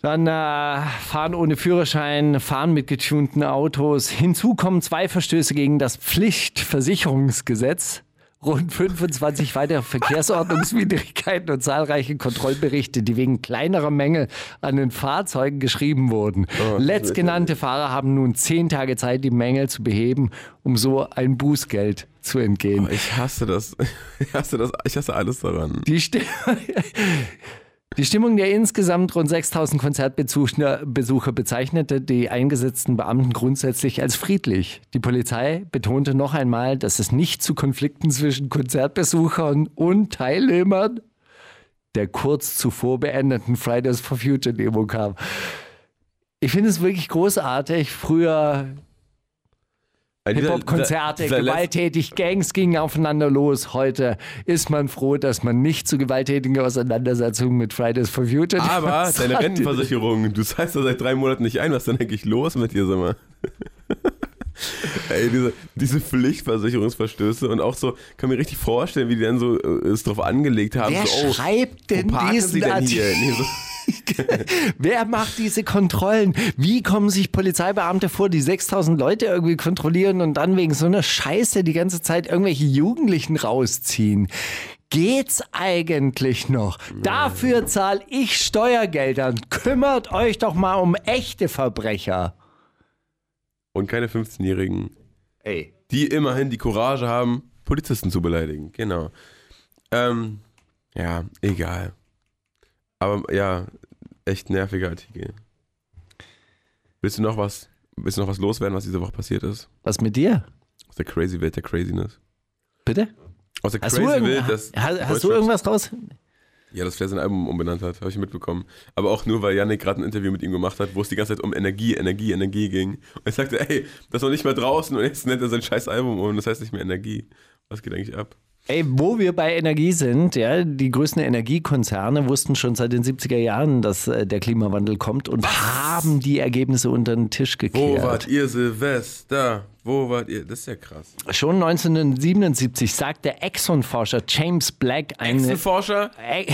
Dann äh, fahren ohne Führerschein, fahren mit getunten Autos. Hinzu kommen zwei Verstöße gegen das Pflichtversicherungsgesetz, rund 25 weitere Verkehrsordnungswidrigkeiten und zahlreiche Kontrollberichte, die wegen kleinerer Mängel an den Fahrzeugen geschrieben wurden. Letztgenannte Fahrer haben nun zehn Tage Zeit, die Mängel zu beheben, um so ein Bußgeld zu entgehen. Ich hasse das. Ich hasse das. Ich hasse alles daran. Die, Sti die Stimmung der insgesamt rund 6000 Konzertbesucher Besucher bezeichnete die eingesetzten Beamten grundsätzlich als friedlich. Die Polizei betonte noch einmal, dass es nicht zu Konflikten zwischen Konzertbesuchern und Teilnehmern der kurz zuvor beendeten Fridays for Future Demo kam. Ich finde es wirklich großartig. Früher Hip-Hop-Konzerte, gewalttätig, Gangs gingen aufeinander los. Heute ist man froh, dass man nicht zu gewalttätigen Auseinandersetzungen mit Fridays for Future Aber deine. Rentenversicherung, du zahlst da seit drei Monaten nicht ein. Was ist denn eigentlich los mit dir, sag mal? Ey, diese, diese Pflichtversicherungsverstöße und auch so, kann mir richtig vorstellen, wie die dann so äh, es drauf angelegt haben. Wer so, oh, schreibt denn diesen denn? Artikel? Nee, so, Wer macht diese Kontrollen? Wie kommen sich Polizeibeamte vor, die 6000 Leute irgendwie kontrollieren und dann wegen so einer Scheiße die ganze Zeit irgendwelche Jugendlichen rausziehen? Geht's eigentlich noch? Dafür zahle ich Steuergeldern. Kümmert euch doch mal um echte Verbrecher. und keine 15-Jährigen, Ey. die immerhin die Courage haben, Polizisten zu beleidigen. Genau. Ähm, ja, egal. Aber ja, echt nerviger Artikel. Willst du noch was, willst du noch was loswerden, was diese Woche passiert ist? Was mit dir? Aus der crazy Welt der Craziness. Bitte? Aus der Hast, crazy Welt des hast, hast du irgendwas raus? Ja, dass Flair sein Album umbenannt hat, habe ich mitbekommen. Aber auch nur, weil Yannick gerade ein Interview mit ihm gemacht hat, wo es die ganze Zeit um Energie, Energie, Energie ging. Und er sagte, ey, das noch nicht mehr draußen und jetzt nennt er sein scheiß Album um und das heißt nicht mehr Energie. Was geht eigentlich ab? Ey, wo wir bei Energie sind, ja, die größten Energiekonzerne wussten schon seit den 70er Jahren, dass äh, der Klimawandel kommt und haben die Ergebnisse unter den Tisch Wo gekehrt. wart ihr Silvester? Wo wart ihr? Das ist ja krass. Schon 1977 sagt der Exxon-Forscher James Black eine. Forscher? Ä-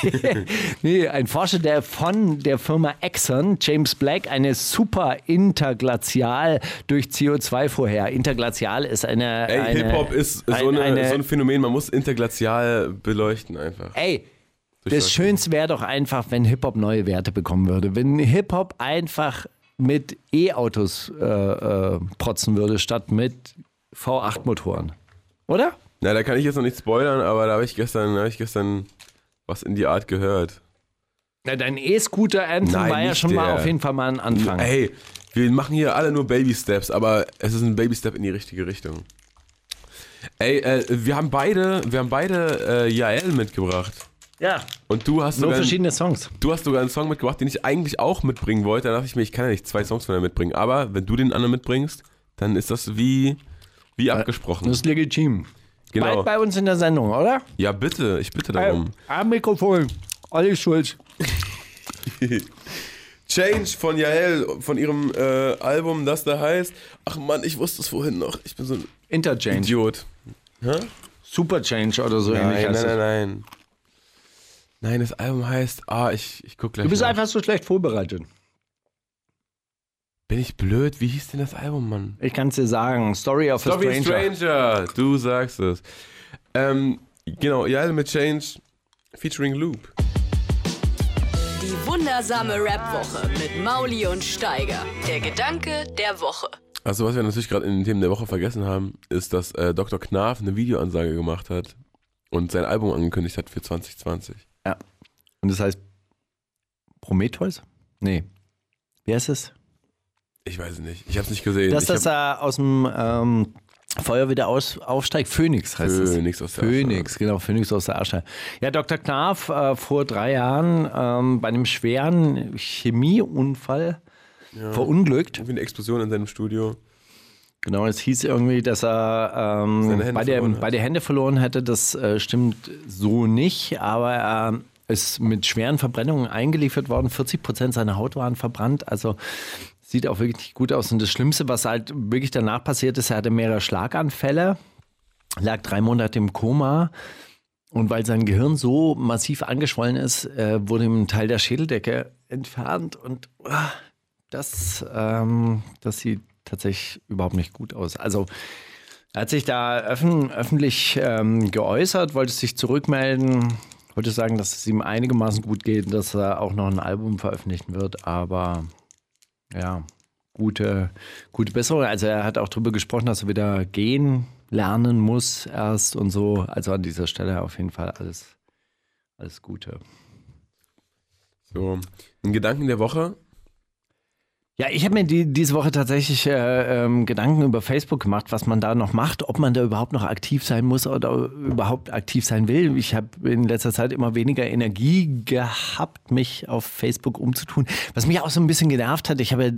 nee, ein Forscher der von der Firma Exxon, James Black, eine super Interglazial durch CO2 vorher. Interglazial ist eine. Ey, Hip-Hop ist so, ein- eine, eine- so ein Phänomen, man muss interglazial beleuchten einfach. Ey, das. Schönste wäre doch einfach, wenn Hip-Hop neue Werte bekommen würde. Wenn Hip-Hop einfach mit E-Autos äh, äh, protzen würde, statt mit V8-Motoren. Oder? Na, da kann ich jetzt noch nicht spoilern, aber da habe ich gestern, da habe ich gestern was in die Art gehört. Ja, dein E-Scooter-Anthem war ja schon mal der. auf jeden Fall mal ein Anfang. Ey, wir machen hier alle nur Baby-Steps, aber es ist ein Baby-Step in die richtige Richtung. Ey, äh, wir haben beide, wir haben beide äh, Jael mitgebracht. Ja, Und du hast, nur sogar, verschiedene Songs. du hast sogar einen Song mitgebracht, den ich eigentlich auch mitbringen wollte. Da dachte ich mir, ich kann ja nicht zwei Songs von dir mitbringen. Aber wenn du den anderen mitbringst, dann ist das wie, wie abgesprochen. Das ist legitim. Genau. Bald bei uns in der Sendung, oder? Ja, bitte, ich bitte darum. Am Mikrofon. Olli Schulz. Change von Jael, von ihrem äh, Album, das da heißt. Ach Mann, ich wusste es vorhin noch. Ich bin so ein Interchange. Idiot. Hä? Super Change oder so ähnlich Nein, heißt nein, nein, nein. Nein, das Album heißt. Ah, ich, ich guck gleich. Du bist nach. einfach so schlecht vorbereitet. Bin ich blöd? Wie hieß denn das Album, Mann? Ich kann es dir sagen. Story of Story a Stranger. Stranger. Du sagst es. Ähm, genau, ja, mit Change featuring Loop. Die wundersame Rap-Woche mit Mauli und Steiger. Der Gedanke der Woche. Also, was wir natürlich gerade in den Themen der Woche vergessen haben, ist, dass äh, Dr. Knarf eine Videoansage gemacht hat und sein Album angekündigt hat für 2020. Ja. Und das heißt Prometheus? Nee. Wie heißt es? Ich weiß es nicht. Ich habe es nicht gesehen. Dass das hab aus dem ähm, Feuer wieder aus, aufsteigt. Phoenix heißt es. Phoenix aus der Phoenix, genau, Phoenix aus der Asche. Ja, Dr. Knarf äh, vor drei Jahren ähm, bei einem schweren Chemieunfall verunglückt. irgendwie eine Explosion in seinem Studio. Genau, es hieß irgendwie, dass er ähm, bei, der, verloren hat. bei der Hände verloren hätte. Das äh, stimmt so nicht, aber er ist mit schweren Verbrennungen eingeliefert worden. 40 Prozent seiner Haut waren verbrannt. Also sieht auch wirklich nicht gut aus. Und das Schlimmste, was halt wirklich danach passiert ist, er hatte mehrere Schlaganfälle, lag drei Monate im Koma. Und weil sein Gehirn so massiv angeschwollen ist, äh, wurde ihm ein Teil der Schädeldecke entfernt. Und ah, das, ähm, das sieht tatsächlich überhaupt nicht gut aus. Also er hat sich da öffn öffentlich ähm, geäußert, wollte sich zurückmelden, wollte sagen, dass es ihm einigermaßen gut geht und dass er auch noch ein Album veröffentlichen wird, aber ja, gute, gute Besserung. Also er hat auch darüber gesprochen, dass er wieder gehen lernen muss erst und so. Also an dieser Stelle auf jeden Fall alles, alles Gute. So, ein Gedanken der Woche. Ja, ich habe mir die, diese Woche tatsächlich äh, ähm, Gedanken über Facebook gemacht, was man da noch macht, ob man da überhaupt noch aktiv sein muss oder überhaupt aktiv sein will. Ich habe in letzter Zeit immer weniger Energie gehabt, mich auf Facebook umzutun. Was mich auch so ein bisschen genervt hat, ich habe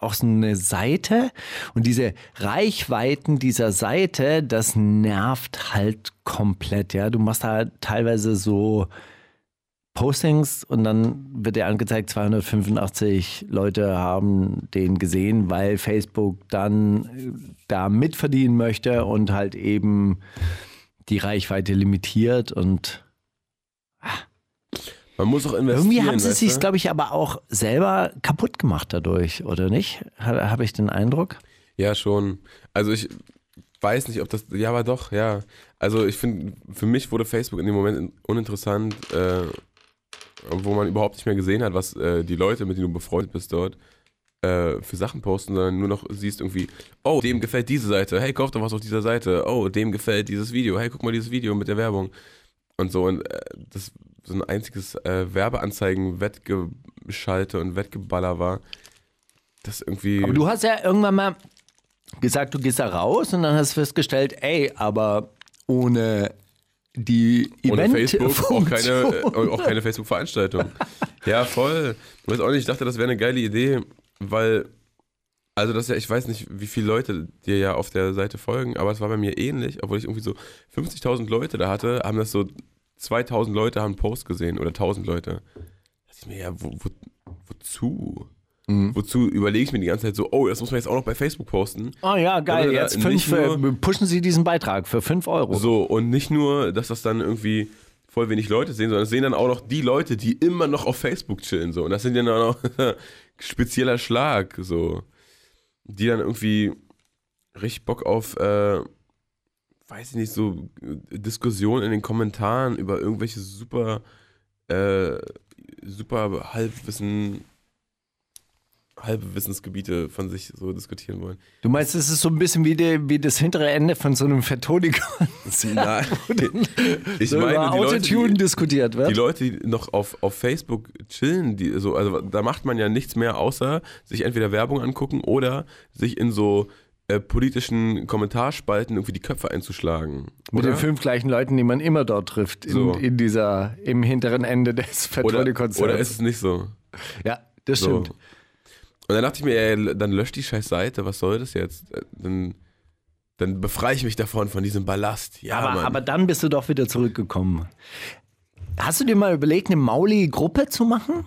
auch so eine Seite und diese Reichweiten dieser Seite, das nervt halt komplett. Ja, du machst da teilweise so Postings und dann wird dir angezeigt, 285 Leute haben den gesehen, weil Facebook dann äh, da mitverdienen möchte und halt eben die Reichweite limitiert und Man muss auch investieren. irgendwie haben sie sich, glaube ich, aber auch selber kaputt gemacht dadurch, oder nicht? Habe hab ich den Eindruck? Ja, schon. Also ich weiß nicht, ob das. Ja, aber doch, ja. Also ich finde, für mich wurde Facebook in dem Moment uninteressant, äh, wo man überhaupt nicht mehr gesehen hat, was äh, die Leute, mit denen du befreundet bist dort, äh, für Sachen posten, sondern nur noch siehst irgendwie, oh, dem gefällt diese Seite, hey, kauf doch was auf dieser Seite, oh, dem gefällt dieses Video, hey, guck mal dieses Video mit der Werbung. Und so, und äh, das so ein einziges äh, Werbeanzeigen-Wettgeschalte und Wettgeballer war, das irgendwie. Aber du hast ja irgendwann mal gesagt, du gehst da raus und dann hast du festgestellt, ey, aber ohne die Ohne Event Facebook auch keine, äh, auch keine Facebook-Veranstaltung. ja, voll. Ich weiß auch nicht, ich dachte, das wäre eine geile Idee, weil, also das ja, ich weiß nicht, wie viele Leute dir ja auf der Seite folgen, aber es war bei mir ähnlich, obwohl ich irgendwie so 50.000 Leute da hatte, haben das so 2.000 Leute haben einen Post gesehen oder 1.000 Leute. Da dachte ich mir, ja, wo, wo, wozu? Mhm. Wozu überlege ich mir die ganze Zeit so, oh, das muss man jetzt auch noch bei Facebook posten. Oh ja, geil. Jetzt fünf, nur- äh, pushen Sie diesen Beitrag für 5 Euro. So, und nicht nur, dass das dann irgendwie voll wenig Leute sehen, sondern es sehen dann auch noch die Leute, die immer noch auf Facebook chillen. So. Und das sind ja dann auch noch spezieller Schlag, so. Die dann irgendwie richtig Bock auf, äh, weiß ich nicht, so äh, Diskussionen in den Kommentaren über irgendwelche super, äh, super Halbwissen, halbe Wissensgebiete von sich so diskutieren wollen. Du meinst, es ist so ein bisschen wie, die, wie das hintere Ende von so einem Vertonikon, Nein. ich so meine, über die Leute, Autotune die, diskutiert wird. die Leute, die noch auf, auf Facebook chillen, die so, also da macht man ja nichts mehr, außer sich entweder Werbung angucken oder sich in so äh, politischen Kommentarspalten irgendwie die Köpfe einzuschlagen. Mit oder? den fünf gleichen Leuten, die man immer dort trifft, in, So. in dieser, im hinteren Ende des oder, Vertonikons. oder ist es nicht so? Ja, das so. Und dann dachte ich mir, ey, dann löscht die scheiß Seite, was soll das jetzt? Dann, dann befreie ich mich davon, von diesem Ballast. Ja, Aber, Mann. aber dann bist du doch wieder zurückgekommen. Hast du dir mal überlegt, eine Mauli-Gruppe zu machen?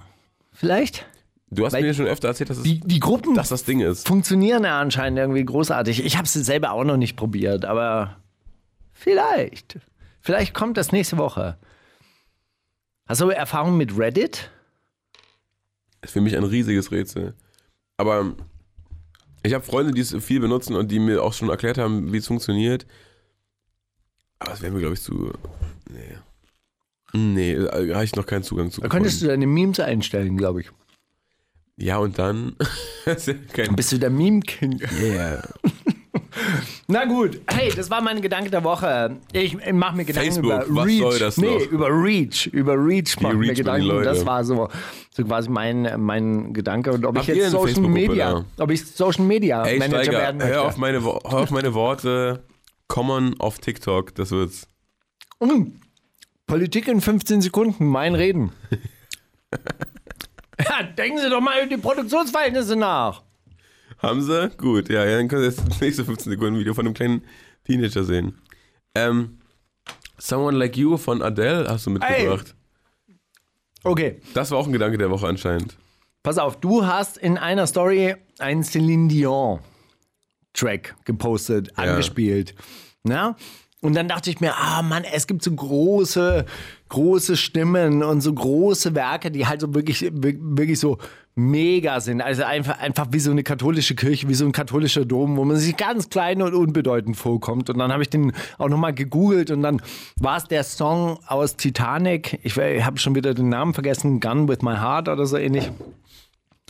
Vielleicht? du hast weil- mir schon öfter erzählt, dass es, Die, die Gruppen dass das Ding ist. funktionieren ja anscheinend irgendwie großartig. Ich habe es selber auch noch nicht probiert, aber vielleicht. Vielleicht kommt das nächste Woche. Hast du Erfahrung mit Reddit? ist für mich ein riesiges Rätsel. Aber Ich habe Freunde, die es viel benutzen und die mir auch schon erklärt haben, wie es funktioniert. Aber es wäre mir, glaube ich, zu. Nee. Nee, da habe ich noch keinen Zugang zu. Da könntest du deine Memes einstellen, glaube ich. Ja, und dann. das ja. Bist du der Meme-King? Yeah. Na gut, hey, das war mein Gedanke der Woche. Ich, ich mache mir Gedanken Facebook, über was Reach. soll das nee, noch? über Reach. Über Reach mache ich mir Gedanken. Das war so, so quasi mein, mein Gedanke. Und ob Habt ich jetzt Social Media, ob ich Social Media Ey, Manager Steiger, werden möchte. hör auf, meine, hör auf meine Worte. Common auf TikTok, das wird's. Mm. Politik in 15 Sekunden, mein Reden. ja, denken Sie doch mal über die Produktionsverhältnisse nach. Haben sie? Gut, ja, ja, dann können Sie jetzt das nächste 15 Sekunden Video von einem kleinen Teenager sehen. Ähm, Someone Like You von Adele hast du mitgebracht. Okay, Das war auch ein Gedanke der Woche anscheinend. pass auf, du hast in einer Story einen Celine Dion Track gepostet, angespielt. Na? Und dann dachte ich mir, ah Mann, es gibt so große, große Stimmen und so große Werke, die halt so wirklich, wirklich so mega sind. Also einfach, einfach wie so eine katholische Kirche, wie so ein katholischer Dom, wo man sich ganz klein und unbedeutend vorkommt. Und dann habe ich den auch nochmal gegoogelt und dann war es der Song aus Titanic. Ich, habe schon wieder den Namen vergessen, Gun with My Heart oder so ähnlich.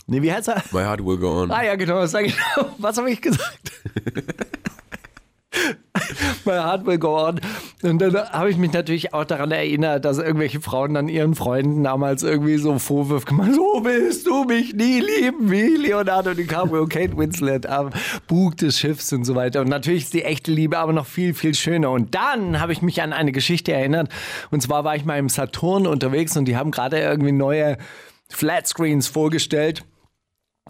Nee, wie heißt er? My Heart Will Go On. Ah ja, genau, ich. Was habe ich gesagt? My heart will go on. Und dann habe ich mich natürlich auch daran erinnert, dass irgendwelche Frauen dann ihren Freunden damals irgendwie so Vorwürfe gemacht so willst du mich nie lieben wie Leonardo DiCaprio Kate Winslet am Bug des Schiffs und so weiter. Und natürlich ist die echte Liebe aber noch viel, viel schöner. Und dann habe ich mich an eine Geschichte erinnert. Und zwar war ich mal im Saturn unterwegs und die haben gerade irgendwie neue Flatscreens vorgestellt.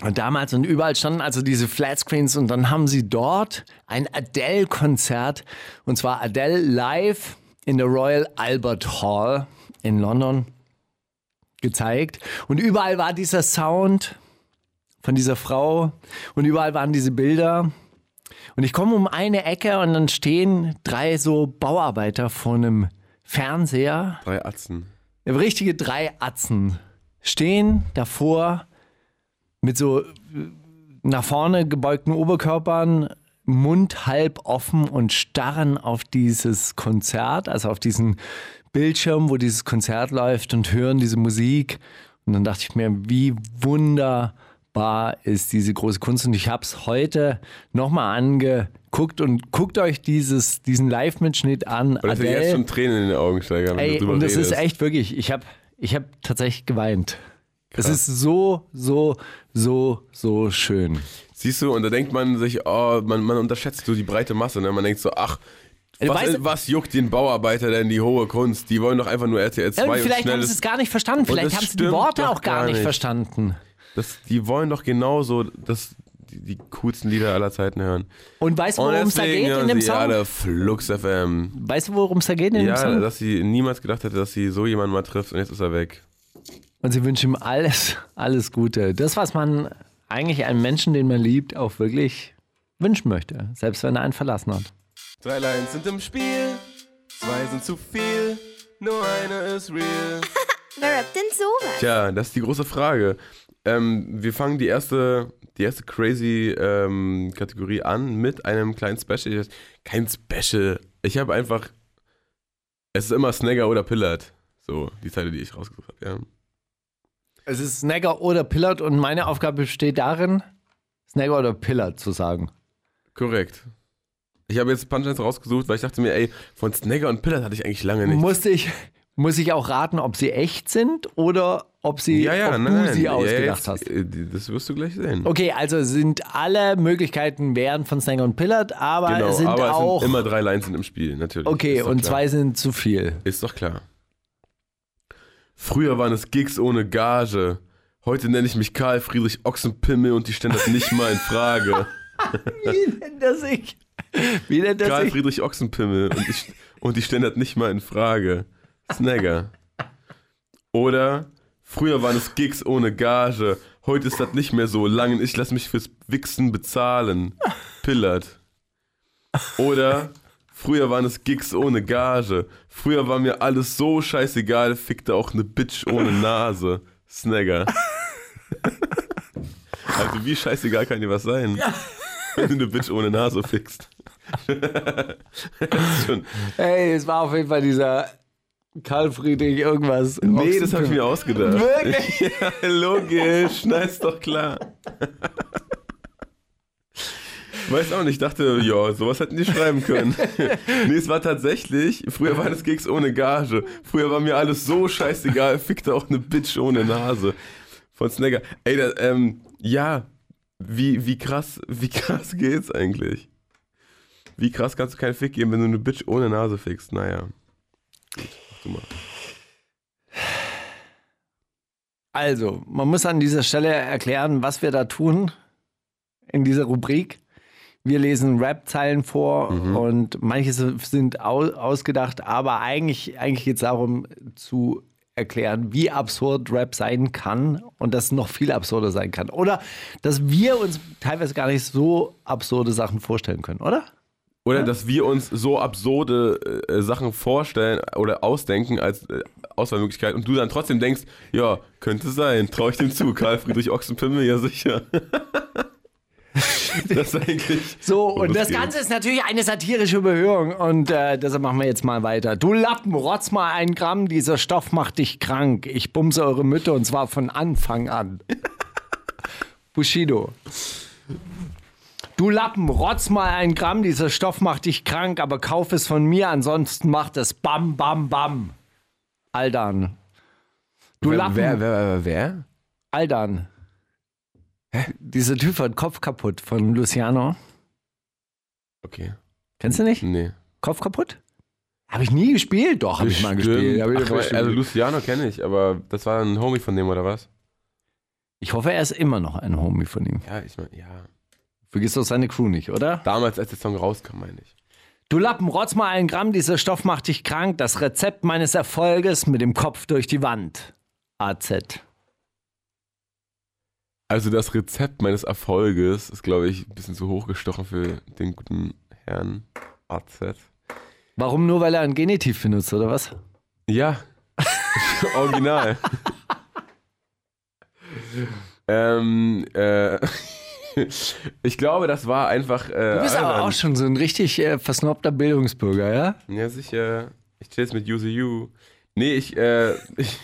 Und damals und überall standen also diese Flatscreens und dann haben sie dort ein Adele-Konzert und zwar Adele live in der Royal Albert Hall in London gezeigt. Und überall war dieser Sound von dieser Frau und überall waren diese Bilder. Und ich komme um eine Ecke und dann stehen drei so Bauarbeiter vor einem Fernseher Drei Atzen. richtige drei Atzen stehen davor mit so äh, nach vorne gebeugten Oberkörpern, Mund halb offen und starren auf dieses Konzert, also auf diesen Bildschirm, wo dieses Konzert läuft und hören diese Musik. Und dann dachte ich mir, wie wunderbar ist diese große Kunst. Und ich habe es heute nochmal angeguckt und guckt euch dieses, diesen Live-Mitschnitt an. Und das sind jetzt schon Tränen in den Augen, Steiger, wenn Ey, du drüber und das ist redest. echt wirklich, ich habe ich hab tatsächlich geweint. Es ist so, so, so, so schön. Siehst du, und da denkt man sich, oh, man, man unterschätzt so die breite Masse. Ne? Man denkt so, ach, Ey, was, weißt was juckt den Bauarbeiter denn die hohe Kunst? Die wollen doch einfach nur RTL 2 Ja, und vielleicht haben sie es gar nicht verstanden, vielleicht haben sie die Worte auch gar, gar nicht nicht. verstanden. Das, die wollen doch genauso das, die, die coolsten Lieder aller Zeiten hören. Und weißt du, worum es da geht in dem Song? alle Flux FM. Weißt du, worum es da geht in dem Ja, Song? dass sie niemals gedacht hätte, dass sie so jemanden mal trifft und jetzt ist er weg. Und sie wünschen ihm alles, alles Gute. Das, was man eigentlich einem Menschen, den man liebt, auch wirklich wünschen möchte. Selbst wenn er einen verlassen hat. Drei Lines sind im Spiel, zwei sind zu viel, nur eine ist real. Wer rappt denn sowas? Tja, das ist die große Frage. Ähm, wir fangen die erste, die erste crazy ähm, Kategorie an mit einem kleinen Special. Kein Special. Ich habe einfach. Es ist immer Snagger oder Pillard. So, die Zeile, die ich rausgesucht habe. Ja. Es ist Snagger oder Pillard und meine Aufgabe besteht darin, Snagger oder Pillard zu sagen. Korrekt. Ich habe jetzt Punchlines rausgesucht, weil ich dachte mir, ey, von Snagger und Pillard hatte ich eigentlich lange nicht. Musste ich, muss ich auch raten, ob sie echt sind oder ob, sie, ja, ja, ob nein, du sie ja, ausgedacht jetzt, hast? äh, Das wirst du gleich sehen. Okay, also sind alle Möglichkeiten wären von Snagger und Pillard, aber genau, es sind aber auch. es sind immer drei Lines sind im Spiel, natürlich. okay, und klar. zwei sind zu viel. Ist doch klar. Früher waren es Gigs ohne Gage. Heute nenne ich mich Karl Friedrich Ochsenpimmel und die stellen das nicht mal in Frage. Wie nennt er sich? Wie nennt er Karl sich? Friedrich Ochsenpimmel und, ich, und die stellen das nicht mal in Frage. Snagger. Oder früher waren es Gigs ohne Gage. Heute ist das nicht mehr so. Langen, ich lass mich fürs Wichsen bezahlen. Pillard. Oder früher waren es Gigs ohne Gage. Früher war mir alles so scheißegal, fickte auch eine Bitch ohne Nase. Snagger. Also wie scheißegal kann dir was sein? wenn du eine Bitch ohne Nase fickst. Ey, es war auf jeden Fall dieser Karl Friedrich irgendwas. nee, das habe ich mir ausgedacht. Wirklich? Ja, logisch, na ist doch klar. Weiß auch nicht, ich dachte, ja, sowas hätten die schreiben können. nee, es war tatsächlich, früher war das Gigs ohne Gage. Früher war mir alles so scheißegal, fickte auch eine Bitch ohne Nase. Von Snagger. Ey, da, ähm, ja, wie, wie krass, wie krass geht's eigentlich? Wie krass kannst du keinen Fick geben, wenn du eine Bitch ohne Nase fickst? Naja. Gut, mach du mal. Also, man muss an dieser Stelle erklären, was wir da tun in dieser Rubrik. Wir lesen Rap-Zeilen vor und manche sind au ausgedacht, aber eigentlich, eigentlich geht es darum zu erklären, wie absurd Rap sein kann und dass es noch viel absurder sein kann. Oder dass wir uns teilweise gar nicht so absurde Sachen vorstellen können, oder? Oder dass wir uns so absurde äh, Sachen vorstellen oder ausdenken als äh, Auswahlmöglichkeit und du dann trotzdem denkst, ja, könnte sein, traue ich dem zu, Karl Friedrich Ochsenpimmel, ja sicher. das ist eigentlich. So, und das geht. Ganze ist natürlich eine satirische Überhöhung und äh, deshalb machen wir jetzt mal weiter. Du Lappen, rotz mal ein Gramm, dieser Stoff macht dich krank. Ich bumse eure Mütter und zwar von Anfang an. Bushido. Du Lappen, rotz mal ein Gramm, dieser Stoff macht dich krank, aber kauf es von mir, ansonsten macht es bam, bam, bam. Aldan. Du Wer, Lappen, wer, wer, wer, wer? Aldan. Dieser Typ hat Kopf kaputt von Luciano. Okay. Kennst du nicht? Nee. Kopf kaputt? Habe ich nie gespielt? Doch, habe ich mal gespielt. Hab ich, Ach, mal also gespielt. Luciano kenne ich, aber das war ein Homie von dem, oder was? ich hoffe, er ist immer noch ein Homie von ihm. Ja, ich meine, ja. Vergiss doch seine Crew nicht, oder? Damals, als der Song rauskam, meine ich. Du Lappen, rotz mal einen Gramm, dieser Stoff macht dich krank. Das Rezept meines Erfolges mit dem Kopf durch die Wand. AZ. Also das Rezept meines Erfolges ist, glaube ich, ein bisschen zu hoch gestochen für den guten Herrn AZ. Warum nur, weil er ein Genitiv benutzt, oder was? Ja, original. ähm, äh, ich glaube, das war einfach. Äh, Du bist aber auch schon so ein richtig äh, versnobter Bildungsbürger, ja? Ja, sicher. Ich chill jetzt mit Use You. Nee, ich, äh, ich,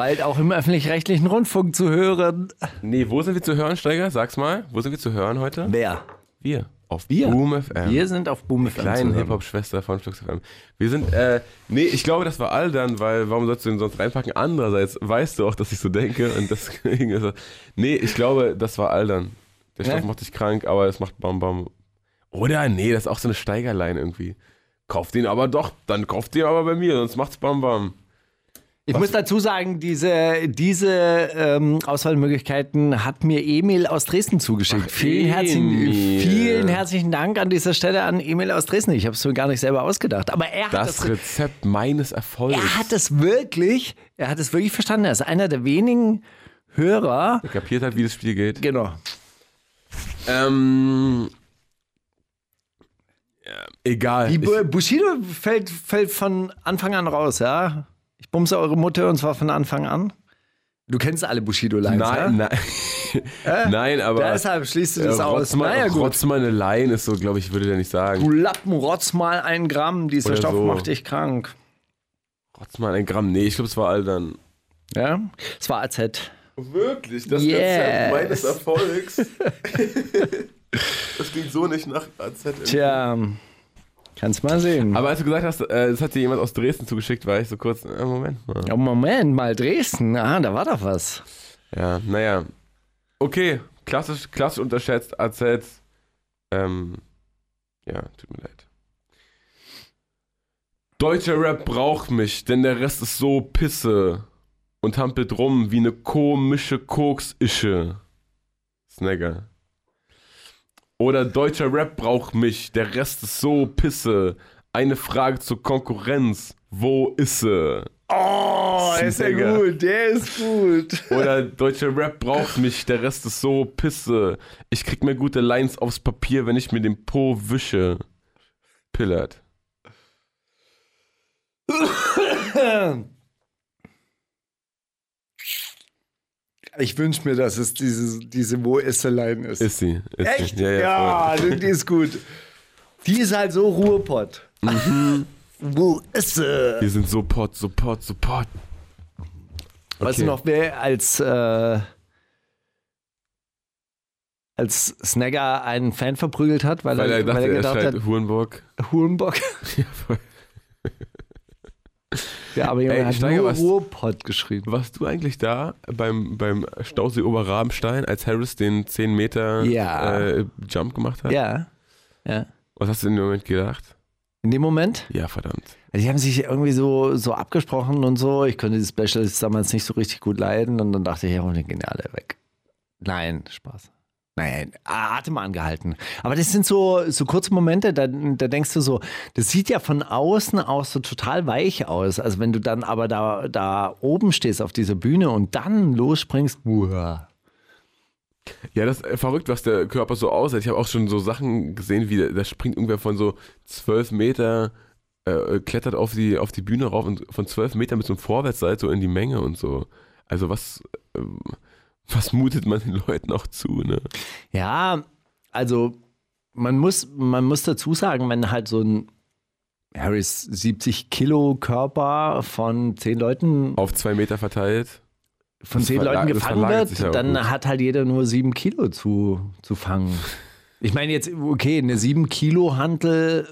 Bald auch im öffentlich-rechtlichen Rundfunk zu hören. nee, wo sind wir zu hören, Steiger? Sag's mal. Wo sind wir zu hören heute? Wer? Wir. Auf Wir? Boom FM. Wir sind auf Boom FM Kleinen zu hören. Hip-Hop-Schwester von Flux FM. Wir sind, äh, nee, ich glaube, das war all dann, weil warum sollst du den sonst reinpacken? Andererseits weißt du auch, dass ich so denke und deswegen ist er, nee, ich glaube, das war all dann. Der Stoff Ja? macht dich krank, aber es macht Bam Bam. Oder, nee, das ist auch so eine Steigerlein irgendwie. Kauft den aber doch, dann kauft den aber bei mir, sonst macht's Bam Bam. Ich muss dazu sagen, diese, diese ähm, Auswahlmöglichkeiten hat mir Emil aus Dresden zugeschickt. Ach, vielen, herzlichen, vielen herzlichen Dank an dieser Stelle an Emil aus Dresden. Ich habe es mir gar nicht selber ausgedacht. Aber er hat Das das, Rezept meines Erfolgs. er hat es wirklich, er hat es wirklich verstanden. Er ist einer der wenigen Hörer. kapiert hat, wie das Spiel geht. Genau. Ähm, ja, egal. Die Bu- Bushido fällt, fällt von Anfang an raus, ja. Ich bumse eure Mutter und zwar von Anfang an. Du kennst alle Bushido-Lines, Nein, ja? nein. nein, aber. Deshalb schließt du das äh, aus. Rotz mal, Naja, gut. Rotz mal eine Line ist so, glaube ich, würde der nicht sagen. Du Lappen, rotz mal ein Gramm, dieser Oder Stoff so. macht dich krank. Rotz mal ein Gramm. Nee, ich glaube, es war all dann. Ja, es war AZ. Wirklich? Das Yes. Rezept meines Erfolgs. das klingt so nicht nach AZ. irgendwie. Kannst mal sehen. Aber als du gesagt hast, äh, das hat dir jemand aus Dresden zugeschickt, war ich so kurz, äh, Moment mal. Ja, Moment mal, Dresden, ah, da war doch was. Ja, naja. Okay, klassisch, klassisch unterschätzt, AZ. Ähm, ja, tut mir leid. Deutscher Rap braucht mich, denn der Rest ist so Pisse und hampelt rum wie ne komische Koks-Ische. Snagger. Oder deutscher Rap braucht mich, der Rest ist so Pisse. Eine Frage zur Konkurrenz. Wo ist sie? Oh, ist ja gut, der ist gut. Oder deutscher Rap braucht mich, der Rest ist so Pisse. Ich krieg mir gute Lines aufs Papier, wenn ich mir den Po wische. Pillard. Ich wünsche mir, dass es diese, diese Wo ist Line ist. Ist sie. Ist Echt? Sie. Ja, voll. die ist gut. Die ist halt so Ruhrpott. Wo ist sie? Wir sind so pot, so pot, so pot. Weißt du noch, wer als, äh, als Snagger einen Fan verprügelt hat, weil, Weil er dachte, er, gedacht schreit hat, Hurenbock. Hurenbock? Ja, voll. Ja, aber Junge Ey, hat Steiger, nur was- Ruhrpott geschrieben. Warst du eigentlich da beim, beim Stausee Oberrabenstein, als Harris den 10 Meter Ja. äh, Jump gemacht hat? Ja. ja. Was hast du in dem Moment gedacht? In dem Moment? Ja, verdammt. Die haben sich irgendwie so, so abgesprochen und so. Ich konnte die Specials damals nicht so richtig gut leiden und dann dachte ich, ja, und die gehen alle weg. Nein, Spaß. Nein, Atem angehalten. Aber das sind so, so kurze Momente, da, da denkst du so, das sieht ja von außen aus so total weich aus. Also wenn du dann aber da, da oben stehst auf dieser Bühne und dann losspringst, uah. Ja, das ist äh, verrückt, was der Körper so aussieht. Ich habe auch schon so Sachen gesehen, wie da springt irgendwer von so 12 Meter, äh, klettert auf die, auf die Bühne rauf und von 12 Metern mit so einem Vorwärtssalto in die Menge und so. Also was, ähm, was mutet man den Leuten auch zu, ne? Ja, also man muss, man muss dazu sagen, wenn halt so ein Harris 70 Kilo Körper von zehn Leuten Auf zwei Meter verteilt. von Das zehn Leuten gefangen wird, ja dann gut. hat halt jeder nur sieben Kilo zu, zu fangen. Ich meine jetzt, okay, eine sieben Kilo Hantel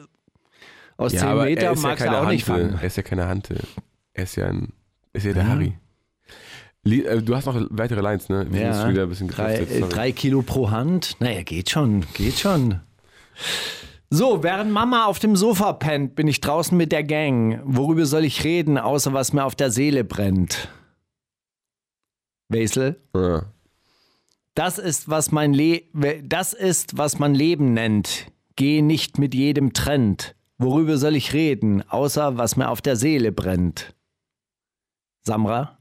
aus zehn aber Meter er ist ja magst du auch nicht Hantel. fangen. Er ist ja keine Hantel. Er ist ja ein, ist ja der Ja. Harry. Äh, Du hast noch weitere Lines, ne? Wir Ja, wieder ein bisschen drei, drei Kilo pro Hand. Naja, geht schon, geht schon. So, während Mama auf dem Sofa pennt, bin ich draußen mit der Gang. Worüber soll ich reden, außer was mir auf der Seele brennt? Wesel? Ja. Das ist, was mein Le das ist, was man Leben nennt. Geh nicht mit jedem Trend. Worüber soll ich reden, außer was mir auf der Seele brennt? Samra?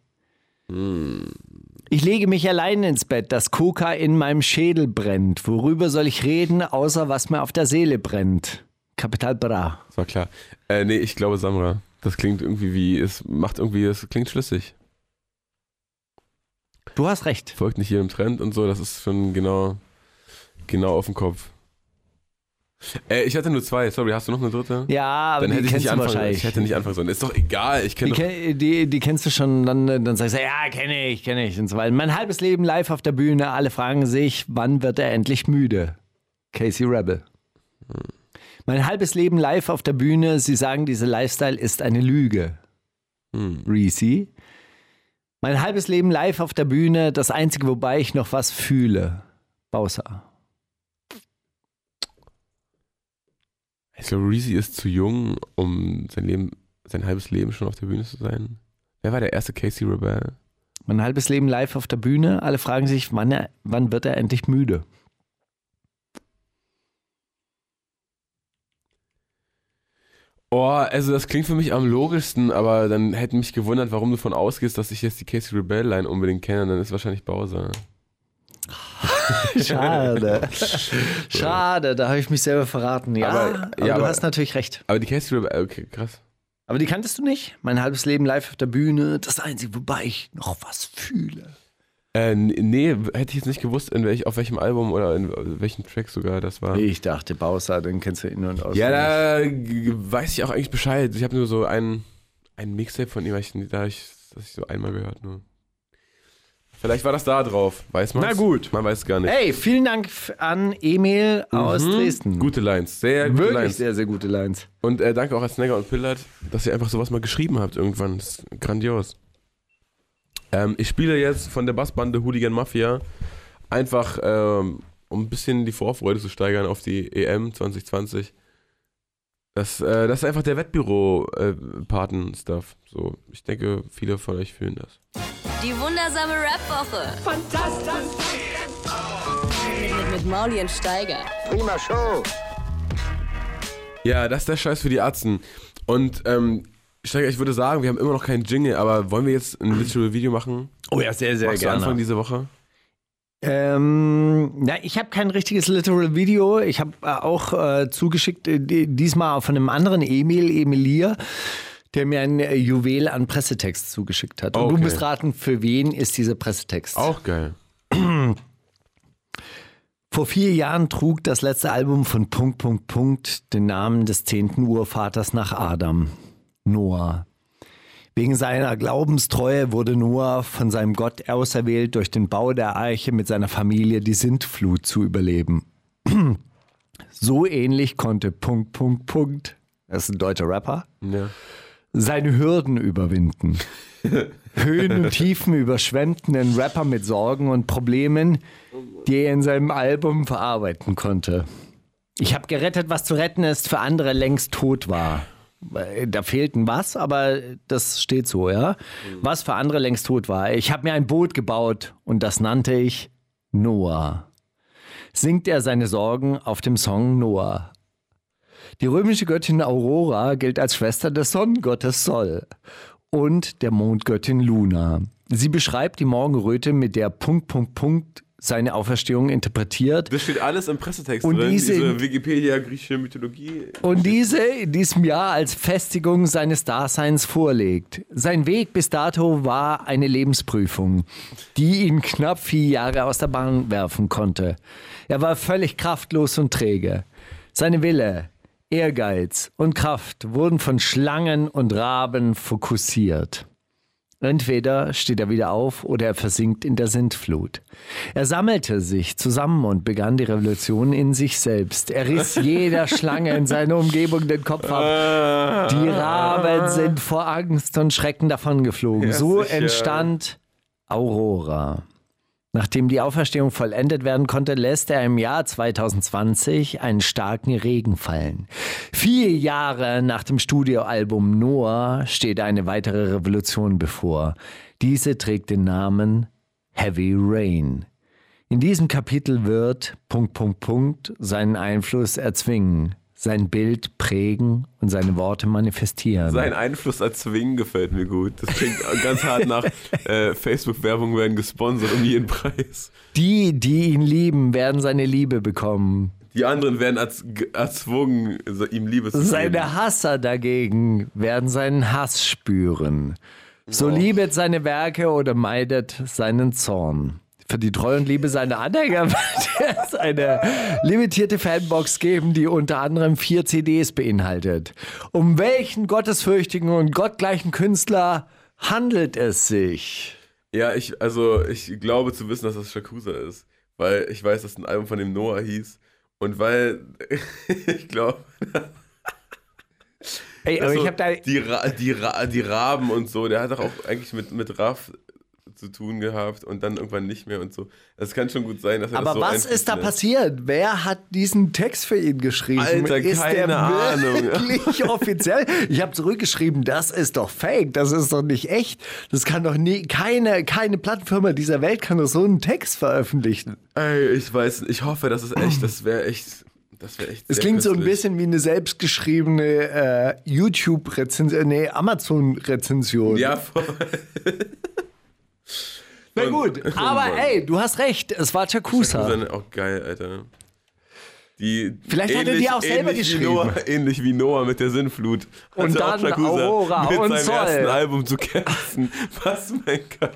Ich lege mich allein ins Bett, das Koka in meinem Schädel brennt. Worüber soll ich reden, außer was mir auf der Seele brennt? Kapital Bra. Das war klar. Äh, nee, ich glaube Samra. Das klingt irgendwie wie, es macht irgendwie, es klingt schlüssig. Du hast recht. Folgt nicht jedem Trend und so, das ist schon genau, genau auf dem Kopf. Äh, ich hatte nur zwei, sorry, hast du noch eine dritte? Ja, aber Dann hätte die ich kennst nicht du anfangen, wahrscheinlich. ich hätte nicht anfangen sollen. Ist doch egal, ich Die, kenne doch, ken- die, die kennst du schon, dann, dann sagst du, ja, kenne ich, kenne ich und so weiter. Mein halbes Leben live auf der Bühne, alle fragen sich, wann wird er endlich müde? Casey Rebel. Mein halbes Leben live auf der Bühne, sie sagen, dieser Lifestyle ist eine Lüge. Hm. Reese. Mein halbes Leben live auf der Bühne, das einzige, wobei ich noch was fühle. Bausa. Ich glaube, Reezy ist zu jung, um sein Leben, sein halbes Leben schon auf der Bühne zu sein. Wer war der erste Casey Rebel? Mein halbes Leben live auf der Bühne, alle fragen sich, wann, er, wann wird er endlich müde? Oh, also das klingt für mich am logischsten, aber dann hätte mich gewundert, warum du von ausgehst, dass ich jetzt die Casey Rebel Line unbedingt kenne, dann ist wahrscheinlich Bowser. Schade. Schade, da habe ich mich selber verraten. Ja, Aber- aber, ja, du aber- hast natürlich recht. Aber die Casey Rebel, okay, krass. Aber die kanntest du nicht? Mein halbes Leben live auf der Bühne, das Einzige, wobei ich noch was fühle. Äh, nee, hätte ich jetzt nicht gewusst, in welch, auf welchem Album oder in welchem Track sogar das war. Ich dachte, Bowser, den kennst du in- und aus. Ja, da weiß ich auch eigentlich Bescheid. Ich habe nur so ein, ein Mixtape von ihm, ich, da ich, das ich so einmal gehört nur. Vielleicht war das da drauf, weiß man. Na gut. Man weiß es gar nicht. Hey, vielen Dank an Emil aus Dresden. Mhm. Gute Lines, sehr gute Wirklich Lines. sehr, sehr gute Lines. Und äh, danke auch an Snagger und Pillard, dass ihr einfach sowas mal geschrieben habt irgendwann. Das ist grandios. Ähm, ich spiele jetzt von der Bassbande Hooligan Mafia einfach, ähm, um ein bisschen die Vorfreude zu steigern auf die EM 2020. Das, äh, das ist einfach der Wettbüro-Paten-Stuff. so, ich denke, viele von euch fühlen das. Die wundersame Rap-Woche. Fantastisch. Mit, mit, mit Mauli und Steiger. Ja, das ist der Scheiß für die Atzen. Und ähm, Steiger, ich würde sagen, wir haben immer noch keinen Jingle, aber wollen wir jetzt ein literal Video machen? Oh ja, sehr, sehr Magst du Anfang diese Woche? Ähm, na, ich habe kein richtiges Literal Video. Ich habe äh, auch äh, zugeschickt, äh, die- diesmal von einem anderen Emil, Emilier. Der mir ein äh, Juwel an Pressetext zugeschickt hat. Und Okay. du musst raten, für wen ist dieser Pressetext? Auch geil. Vor vier Jahren trug das letzte Album von Punkt, Punkt, Punkt den Namen des zehnten Urvaters nach Adam, Noah. Wegen seiner Glaubenstreue wurde Noah von seinem Gott auserwählt, durch den Bau der Arche mit seiner Familie die Sintflut zu überleben. So ähnlich konnte Punkt, Punkt, Punkt, das ist ein deutscher Rapper, Ja. Seine Hürden überwinden. Höhen und Tiefen überschwemmten den Rapper mit Sorgen und Problemen, die er in seinem Album verarbeiten konnte. Ich habe gerettet, was zu retten ist, für andere längst tot war. Da fehlt ein was, aber das steht so, ja. Was für andere längst tot war. Ich habe mir ein Boot gebaut und das nannte ich Noah. Singt er seine Sorgen auf dem Song Noah. Die römische Göttin Aurora gilt als Schwester des Sonnengottes Sol und der Mondgöttin Luna. Sie beschreibt die Morgenröte, mit der Punkt, Punkt, Punkt seine Auferstehung interpretiert. Das steht alles im Pressetext Und drin. diese- Diese, Wikipedia, griechische Mythologie. Und diese in diesem Jahr als Festigung seines Daseins vorlegt. Sein Weg bis dato war eine Lebensprüfung, die ihn knapp vier Jahre aus der Bahn werfen konnte. Er war völlig kraftlos und träge. Seine Wille, Ehrgeiz und Kraft wurden von Schlangen und Raben fokussiert. Entweder steht er wieder auf oder er versinkt in der Sintflut. Er sammelte sich zusammen und begann die Revolution in sich selbst. Er riss jeder Schlange in seiner Umgebung den Kopf ab. Die Raben sind vor Angst und Schrecken davongeflogen. Ja, so sicher. entstand Aurora. Nachdem die Auferstehung vollendet werden konnte, lässt er im Jahr 2020 einen starken Regen fallen. Vier Jahre nach dem Studioalbum Noah steht eine weitere Revolution bevor. Diese trägt den Namen Heavy Rain. In diesem Kapitel wird Punkt, Punkt, Punkt seinen Einfluss erzwingen, sein Bild prägen und seine Worte manifestieren. Sein Einfluss erzwingen gefällt mir gut. Das klingt ganz hart nach äh, Facebook-Werbung werden gesponsert um jeden Preis. Die, die ihn lieben, werden seine Liebe bekommen. Die anderen werden erz erzwungen, ihm Liebe zu geben. Seine Hasser dagegen werden seinen Hass spüren. So liebet seine Werke oder meidet seinen Zorn. Für die Treue und Liebe seiner Anhänger wird es eine limitierte Fanbox geben, die unter anderem vier CDs beinhaltet. Um welchen gottesfürchtigen und gottgleichen Künstler handelt es sich? Ja, ich, also ich glaube zu wissen, dass das Shakusa ist. Weil ich weiß, dass ein Album von dem Noah hieß. Und weil ich glaube, Ey, aber also, ich habe da. die, Ra die, Ra die Raben und so, der hat doch auch eigentlich mit, mit Raff zu tun gehabt und dann irgendwann nicht mehr und so. Das kann schon gut sein, dass er Aber das so was ist da lässt. passiert? Wer hat diesen Text für ihn geschrieben? Alter, ist keine der Ahnung. wirklich offiziell? Ich habe zurückgeschrieben, das ist doch fake, das ist doch nicht echt. Das kann doch nie, keine, keine Plattenfirma dieser Welt kann doch so einen Text veröffentlichen. Ey, ich weiß, ich hoffe, das ist echt, das wäre echt, das wäre echt. Es klingt so ein bisschen wie eine selbstgeschriebene äh, YouTube-Rezension, nee, Amazon-Rezension. Ja, voll. Na gut, Oh aber ey, du hast recht, es war Chakusa. Seine, auch geil, Alter. Die, Vielleicht hat er die auch selber ähnlich geschrieben. Wie Noah, ähnlich wie Noah mit der Sinnflut. Und hatte auch dann Shakusa Aurora mit und seinem Zoll. ersten Album zu kämpfen. Was, mein Gott.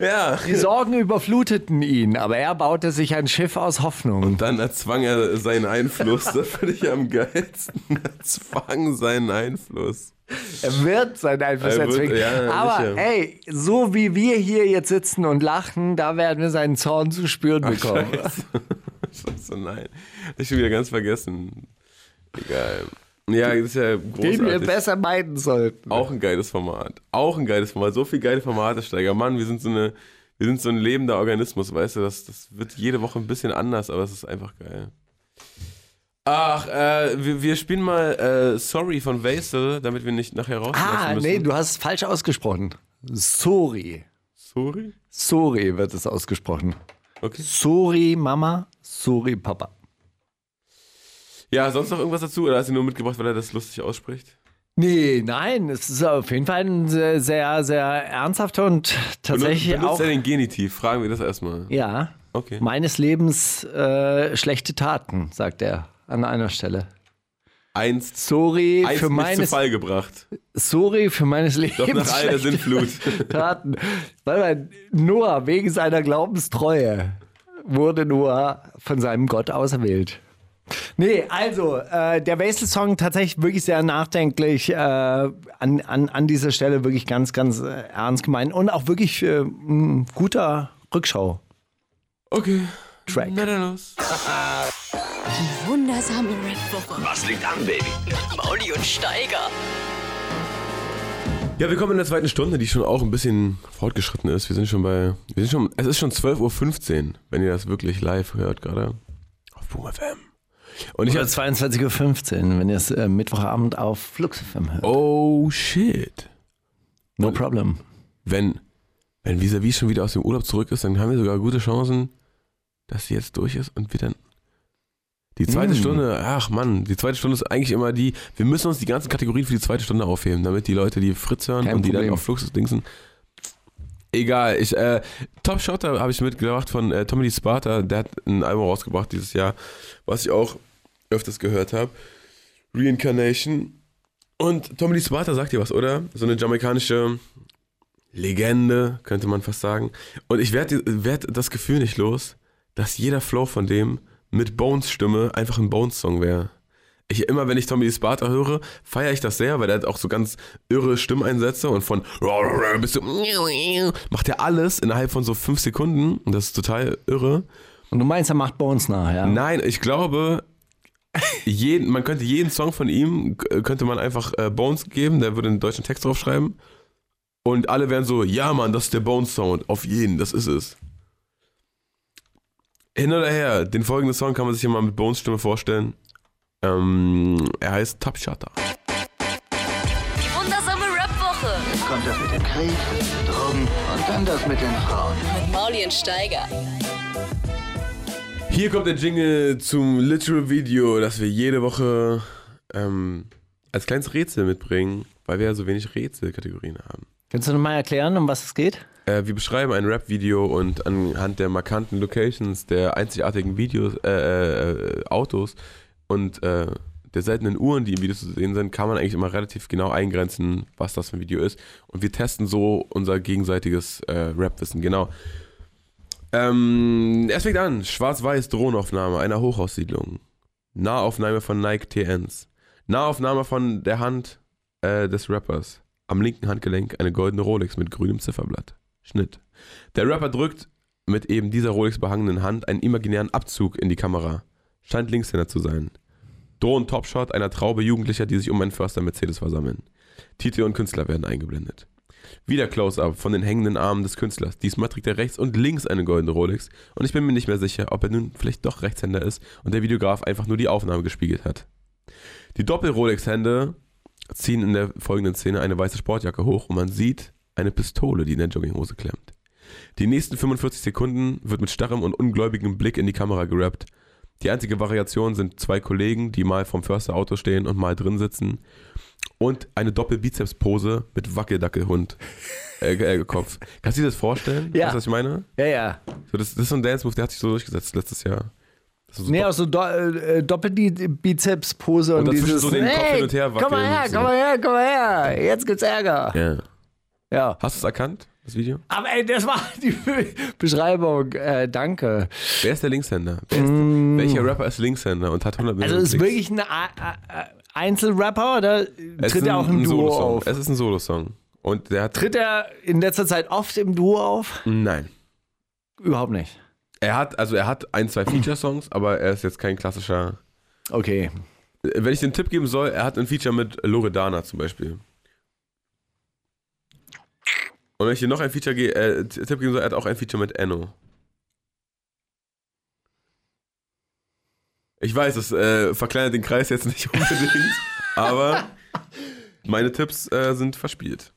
Ja. Die Sorgen überfluteten ihn, aber er baute sich ein Schiff aus Hoffnung. Dann erzwang er seinen Einfluss. Das finde ich am geilsten. Erzwang seinen Einfluss. Er wird seinen Einfluss Er erzwingen. ja, Aber sicher. ey, so wie wir hier jetzt sitzen und lachen, da werden wir seinen Zorn zu spüren bekommen. Scheiße, nein. Hab ich schon wieder ganz vergessen. Egal. Ja, das ist ja Den wir großartig. besser meiden sollten. Auch ein geiles Format. Auch ein geiles Format. So viele geile Formate, Steiger. Mann, wir sind so eine, wir sind so ein lebender Organismus, weißt du, das, das wird jede Woche ein bisschen anders, aber es ist einfach geil. Ach, äh, wir, wir spielen mal äh, Sorry von Vaisel, damit wir nicht nachher rausschmeißen ah, müssen. nee, du hast es falsch ausgesprochen. Sorry. Sorry? Sorry wird es ausgesprochen. Okay. Sorry, Mama. Sorry, Papa. Ja, sonst noch irgendwas dazu? Oder hast du nur mitgebracht, weil er das lustig ausspricht? Nee, nein, es ist auf jeden Fall ein sehr, sehr, sehr ernsthafter und tatsächlich Benutzt auch. er den Genitiv? Fragen wir das erstmal. Ja. Okay. Meines Lebens äh, schlechte Taten, sagt er an einer Stelle. eins, Sorry eins für mich zu meines Fall gebracht. Sorry für meines Lebens. Doch nach all der schlechte Sintflut. Taten. Weil Noah wegen seiner Glaubenstreue wurde Noah von seinem Gott auserwählt. Nee, also, äh, der Wesel-Song tatsächlich wirklich sehr nachdenklich, äh, an, an, an dieser Stelle wirklich ganz, ganz äh, ernst gemeint und auch wirklich äh, ein guter Rückschau. Okay. Track. Na dann los. Wundersame Rap-Woche. Was liegt an, Baby? Mauli und Steiger. Ja, wir kommen in der zweiten Stunde, die schon auch ein bisschen fortgeschritten ist. Wir sind schon bei. Wir sind schon. Es ist schon 12.15 Uhr, wenn ihr das wirklich live hört gerade. Auf Boom FM. Und ich Oder hab, 22.15 Uhr, wenn ihr es äh, Mittwochabend auf Flux FM hört. Oh shit. No problem. Wenn, wenn Visavi schon wieder aus dem Urlaub zurück ist, dann haben wir sogar gute Chancen, dass sie jetzt durch ist und wir dann. Die zweite Mm. Stunde, ach Mann, die zweite Stunde ist eigentlich immer die, wir müssen uns die ganzen Kategorien für die zweite Stunde aufheben, damit die Leute, die Fritz hören Kein und die dann auf Flux dingsen. Egal, ich, äh, Top Shotter habe ich mitgebracht von äh, Tommy Sparta, der hat ein Album rausgebracht dieses Jahr, was ich auch öfters gehört habe. Reincarnation. Und Tommy Sparta sagt dir was, oder? So eine jamaikanische Legende, könnte man fast sagen. Und ich werde werd das Gefühl nicht los, dass jeder Flow von dem mit Bones Stimme einfach ein Bones Song wäre. Ich immer, wenn ich Tommy Sparta höre, feiere ich das sehr, weil er hat auch so ganz irre Stimmeinsätze und von bist du macht er alles innerhalb von so fünf Sekunden und das ist total irre. Und du meinst, er macht Bones nach, ja? Nein, ich glaube, jeden, man könnte jeden Song von ihm, k- könnte man einfach äh, Bones geben, der würde einen deutschen Text draufschreiben. Und alle wären so, ja Mann, das ist der Bones Sound, auf jeden, das ist es. Hin oder her, den folgenden Song kann man sich hier mal mit Bones Stimme vorstellen. Ähm, er heißt Top Shutter. Die wundersame Rap-Woche kommt das mit dem Krieg, Drogen und dann das mit den Frauen. mit Mauli und Steiger. Hier kommt der Jingle zum Literal Video, das wir jede Woche ähm, als kleines Rätsel mitbringen, weil wir ja so wenig Rätselkategorien haben. Kannst du nochmal erklären, um was es geht? Äh, wir beschreiben ein Rap-Video und anhand der markanten Locations, der einzigartigen Videos, äh, äh, Autos und äh, der seltenen Uhren, die im Video zu sehen sind, kann man eigentlich immer relativ genau eingrenzen, was das für ein Video ist. Und wir testen so unser gegenseitiges äh, Rap-Wissen. Genau. Ähm, es fängt an. Schwarz-Weiß Drohnenaufnahme einer Hochhaussiedlung. Nahaufnahme von Nike TNs. Nahaufnahme von der Hand äh, des Rappers. Am linken Handgelenk eine goldene Rolex mit grünem Zifferblatt. Schnitt. Der Rapper drückt mit eben dieser Rolex behangenen Hand einen imaginären Abzug in die Kamera. Scheint Linkshänder zu sein. Drohen Topshot einer Traube Jugendlicher, die sich um einen Förster Mercedes versammeln. Titel und Künstler werden eingeblendet. Wieder Close-Up von den hängenden Armen des Künstlers. Diesmal trägt er rechts und links eine goldene Rolex und ich bin mir nicht mehr sicher, ob er nun vielleicht doch Rechtshänder ist und der Videograf einfach nur die Aufnahme gespiegelt hat. Die Doppel-Rolex-Hände ziehen in der folgenden Szene eine weiße Sportjacke hoch und man sieht eine Pistole, die in der Jogginghose klemmt. Die nächsten 45 Sekunden wird mit starrem und ungläubigem Blick in die Kamera gerappt. Die einzige Variation sind zwei Kollegen, die mal vom Försterauto stehen und mal drin sitzen. Und eine Doppel-Bizeps-Pose mit Wackeldackelhund. Äh, äh, Kopf. Kannst du dir das vorstellen? Ja. Weißt du, was ich meine? Ja, ja. So, das, das ist so ein Dance-Move, der hat sich so durchgesetzt letztes Jahr. So Nee, auch so Do äh, Doppel-Bizeps-Pose und, Und dieses so den Kopf hin und her Komm mal wackeln, her, so. komm mal her, komm mal her. Jetzt gibt's Ärger. ja. Ja. Hast du es erkannt, das Video? Aber ey, das war die Beschreibung. Äh, danke. Wer ist der Linkshänder? Wer ist, Welcher Rapper ist Linkshänder und hat 100 Mm. Also Millionen ist wirklich ein A- A- Einzelrapper oder Es tritt er auch im ein Duo Solosong. auf? Es ist ein Solosong. Und der. Tritt er in letzter Zeit oft im Duo auf? Nein. Überhaupt nicht. Er hat, also er hat ein, zwei Feature-Songs, aber er ist jetzt kein klassischer. Okay. Wenn ich den Tipp geben soll, er hat ein Feature mit Loredana zum Beispiel. Und wenn ich dir noch ein Feature ge äh, Tipp geben soll, er hat auch ein Feature mit Enno. Ich weiß, es äh, verkleinert den Kreis jetzt nicht unbedingt, aber meine Tipps äh, sind verspielt.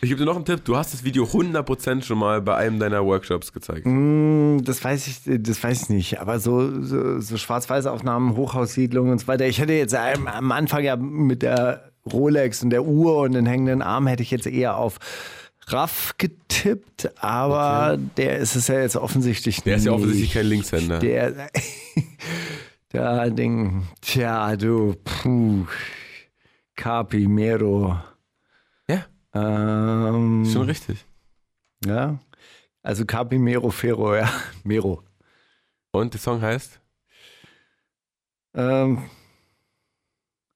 Ich gebe dir noch einen Tipp. Du hast das Video 100% schon mal bei einem deiner Workshops gezeigt. Mm, Das weiß ich, das weiß ich nicht. Aber so, so, so schwarz-weiße Aufnahmen, Hochhaussiedlungen und so weiter. Ich hätte jetzt am Anfang ja mit der Rolex und der Uhr und den hängenden Arm hätte ich jetzt eher auf Raff getippt, aber der ist es ja jetzt offensichtlich Der ist ja nicht. offensichtlich kein Linkshänder. Der, der Ding, tja, du, puh, Capi, Mero. Ja, Ähm, schon richtig. ja, also Capi, Mero, Fero, ja, Mero. Und der Song heißt? Ähm,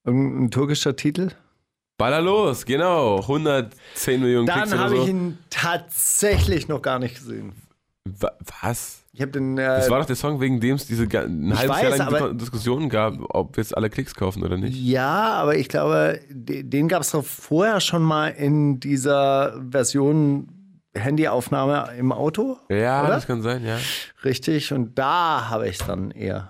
irgendein türkischer Titel? Baller los, genau. 110 Millionen Dann habe so. ich ihn tatsächlich noch gar nicht gesehen. Wa- Was? Ich habe den. Äh, Das war doch der Song, wegen dem es diese ein halbes weiß, Jahr lang aber- Diskussionen gab, ob jetzt alle Klicks kaufen oder nicht. ja, aber ich glaube, de- den gab es doch vorher schon mal in dieser Version Handyaufnahme im Auto. Ja, Oder? das kann sein, ja. Richtig, und da habe ich es dann eher.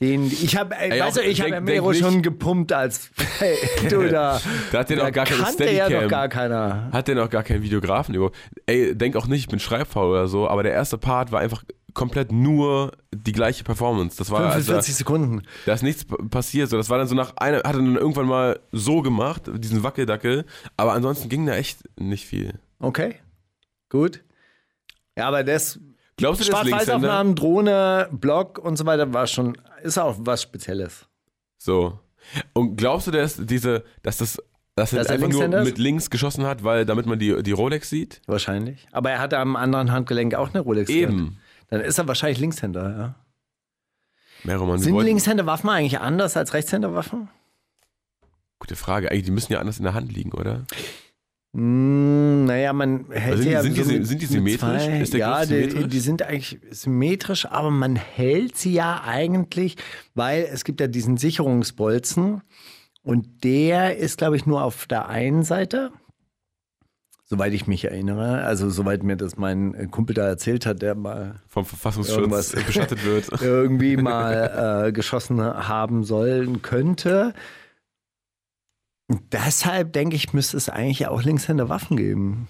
Den, ich habe. Ey, weißt du, ich habe Mero nicht- schon gepumpt als, du da. Da hat da auch gar keine kannte ja Steadicam. noch gar keiner. Hat denn auch gar keinen Videografen über. Ey, denk auch nicht, ich bin schreibfaul oder so, aber der erste Part war einfach komplett nur die gleiche Performance. Das war, also, 45 Sekunden. da ist nichts passiert. So, das war dann so nach einer, hat er dann irgendwann mal so gemacht, diesen Wackeldackel, aber ansonsten ging da echt nicht viel. Okay, gut. Ja, aber das Glaubst du, das? Schwarz-Weiß-Aufnahmen, Drohne, Blog und so weiter war schon, ist auch was Spezielles. So. Und glaubst du, dass diese, dass das, dass er Dass er einfach nur mit links geschossen hat, weil damit man die, die Rolex sieht? Wahrscheinlich. Aber er hatte am anderen Handgelenk auch eine Rolex. gehabt. Eben. Dann ist er wahrscheinlich Linkshänder, ja. Mehrere Sind Linkshänder-Waffen eigentlich anders als Rechtshänder-Waffen? Gute Frage. Eigentlich, die müssen ja anders in der Hand liegen, oder? Hm, naja, man hält Also sind die- ja sind die- so mit- sind die symmetrisch? Zwei, ja, die, symmetrisch? die sind eigentlich symmetrisch, aber man hält sie ja eigentlich, weil es gibt ja diesen Sicherungsbolzen und der ist, glaube ich, nur auf der einen Seite. Soweit ich mich erinnere, also soweit mir das mein Kumpel da erzählt hat, der mal Vom Verfassungsschutz beschattet wird. irgendwie mal äh, geschossen haben sollen könnte. Und deshalb denke ich, müsste es eigentlich auch Linkshänder Waffen geben.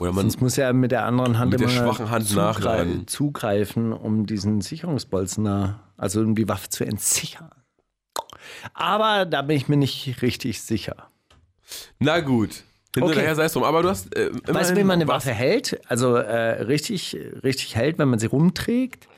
Oder man, Sonst muss er mit der anderen Hand Mit der immer schwachen Hand zugrei- nachladen. zugreifen, um diesen Sicherungsbolzen da, also um die Waffe zu entsichern. Aber da bin ich mir nicht richtig sicher. na gut. Hinterher Okay. sei es drum. Aber du hast. Äh, Weißt du, wie man eine was- Waffe hält? Also äh, richtig, richtig hält, wenn man sie rumträgt.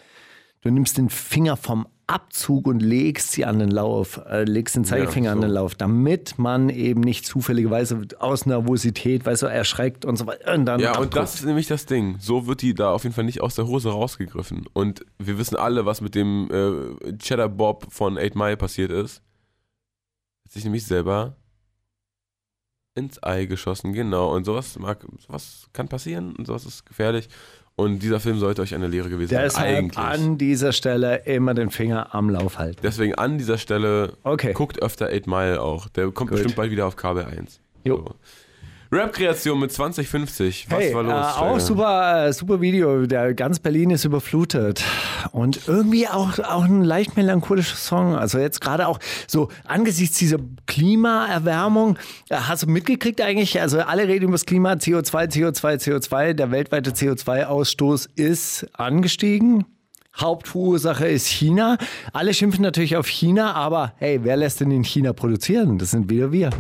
Du nimmst den Finger vom Abzug und legst sie an den Lauf, äh, legst den Zeigefinger an so. den Lauf, damit man eben nicht zufälligerweise aus Nervosität, weißt du, erschreckt und so weiter. Und dann Ja, und abdrückt. das ist nämlich das Ding. So wird die da auf jeden Fall nicht aus der Hose rausgegriffen. Und wir wissen alle, was mit dem äh, Cheddar Bob von 8 Mile passiert ist. Hat sich nämlich selber ins Ei geschossen, genau. Und sowas mag, sowas kann passieren und sowas ist gefährlich. Und dieser Film sollte euch eine Lehre gewesen sein. Deshalb Eigentlich. an dieser Stelle immer den Finger am Lauf halten. Deswegen an dieser Stelle Okay. guckt öfter 8 Mile auch. Der kommt Gut. bestimmt bald wieder auf Kabel 1. Jo. So. Rap-Kreation mit 2050. Was hey, war los? Äh, auch super, äh, super Video. Der ganz Berlin ist überflutet. Und irgendwie auch, auch ein leicht melancholischer Song. Also jetzt gerade auch so angesichts dieser Klimaerwärmung. äh, Hast du mitgekriegt eigentlich? Also alle reden über das Klima. CO2, CO2, CO2. Der weltweite CO2-Ausstoß ist angestiegen. Hauptursache ist China. Alle schimpfen natürlich auf China, aber hey, wer lässt denn in China produzieren? Das sind wieder wir.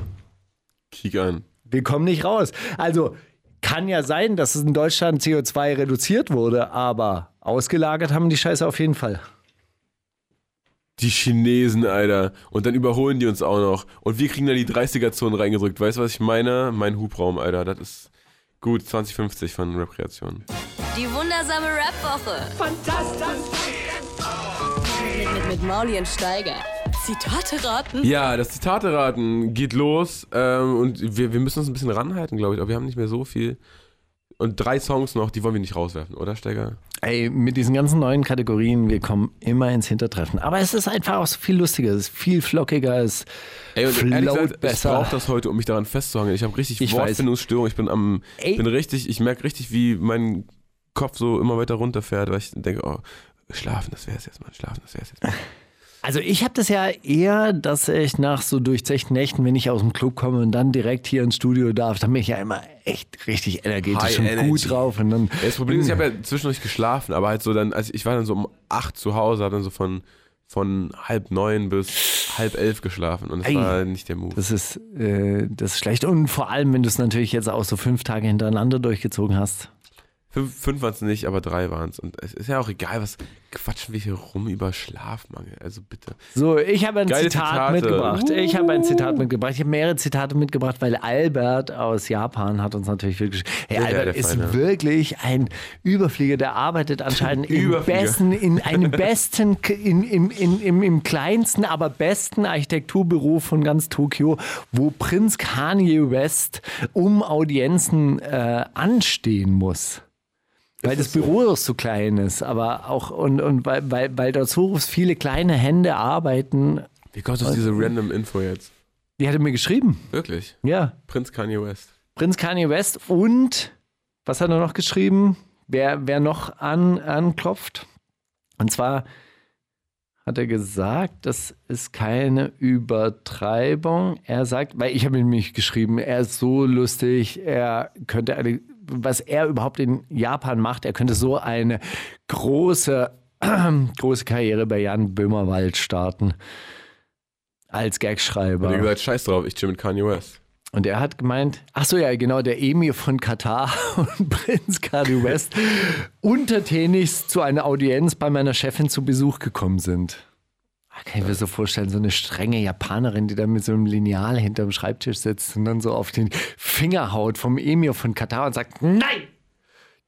Kick an. Wir kommen nicht raus. Also kann ja sein, dass es in Deutschland CO2 reduziert wurde, aber ausgelagert haben die Scheiße auf jeden Fall. Die Chinesen, Alter. Und dann überholen die uns auch noch. Und wir kriegen da die 30er-Zonen reingedrückt. Weißt du, was ich meine? Mein Hubraum, Alter. Das ist gut 2050 von Rap-Kreation. Die wundersame Rap-Woche. Fantastisch. Mit, mit, mit Mauli und Steiger. Zitate raten. Ja, das Zitate-Raten geht los. Ähm, und wir, wir müssen uns ein bisschen ranhalten, glaube ich. Aber wir haben nicht mehr so viel. Und drei Songs noch, die wollen wir nicht rauswerfen, oder, Steiger? Ey, mit diesen ganzen neuen Kategorien, wir kommen immer ins Hintertreffen. Aber es ist einfach auch so viel lustiger, es ist viel flockiger, es Ey, und gesagt, ich besser. brauche das heute, um mich daran festzuhangen. Ich habe richtig Ich weiß. Wortfindungsstörung. Ich bin am, Ey. bin richtig, ich merke richtig, wie mein Kopf so immer weiter runterfährt, weil ich denke, oh, schlafen, das wäre es jetzt mal, schlafen, das wäre es jetzt mal. Also ich habe das ja eher, dass ich nach so durchzechten Nächten, wenn ich aus dem Club komme und dann direkt hier ins Studio darf, dann bin ich ja immer echt richtig energetisch High und Energy. gut drauf. Und dann, das Problem ist, ich habe ja zwischendurch geschlafen, aber halt so dann, also ich war dann so um 8 zu Hause, habe dann so von von halb neun bis halb elf geschlafen und das Ei. war nicht der Move. Das ist, äh, das ist schlecht. Und vor allem, wenn du es natürlich jetzt auch so fünf Tage hintereinander durchgezogen hast. Fünf, fünf waren es nicht, aber drei waren es. Und es ist ja auch egal, was quatschen wir hier rum über Schlafmangel. Also bitte. So, ich habe ein Geile Zitat Zitate. mitgebracht. Ich habe ein Zitat mitgebracht. Ich habe mehrere Zitate mitgebracht, weil Albert aus Japan hat uns natürlich wirklich. Hey, Albert ist Feine. wirklich ein Überflieger, der arbeitet anscheinend im besten, in einem besten, in, in, in, im, im kleinsten, aber besten Architekturbüro von ganz Tokio, wo Prinz Kanye West um Audienzen äh, anstehen muss. Weil das Büro doch so klein ist, aber auch und, und weil, weil, weil dort so viele kleine Hände arbeiten. Wie kommt aus diese random Info jetzt? Die hat er mir geschrieben. Wirklich? Ja. Prinz Kanye West. Prinz Kanye West und was hat er noch geschrieben? Wer, wer noch an, anklopft? Und zwar hat er gesagt, das ist keine Übertreibung. Er sagt, weil ich habe ihm nämlich geschrieben, er ist so lustig, er könnte eine, was er überhaupt in Japan macht, er könnte so eine große, große Karriere bei Jan Böhmerwald starten. Als Gagschreiber. Und ihr gesagt, scheiß drauf, ich chill mit Kanye West. Und er hat gemeint, ach so ja, genau, der Emir von Katar und Prinz Kanye West untertänigst zu einer Audienz bei meiner Chefin zu Besuch gekommen sind. Ah, Kann ich mir so vorstellen, so eine strenge Japanerin, die da mit so einem Lineal hinterm Schreibtisch sitzt und dann so auf den Finger haut vom Emir von Katar und sagt, nein,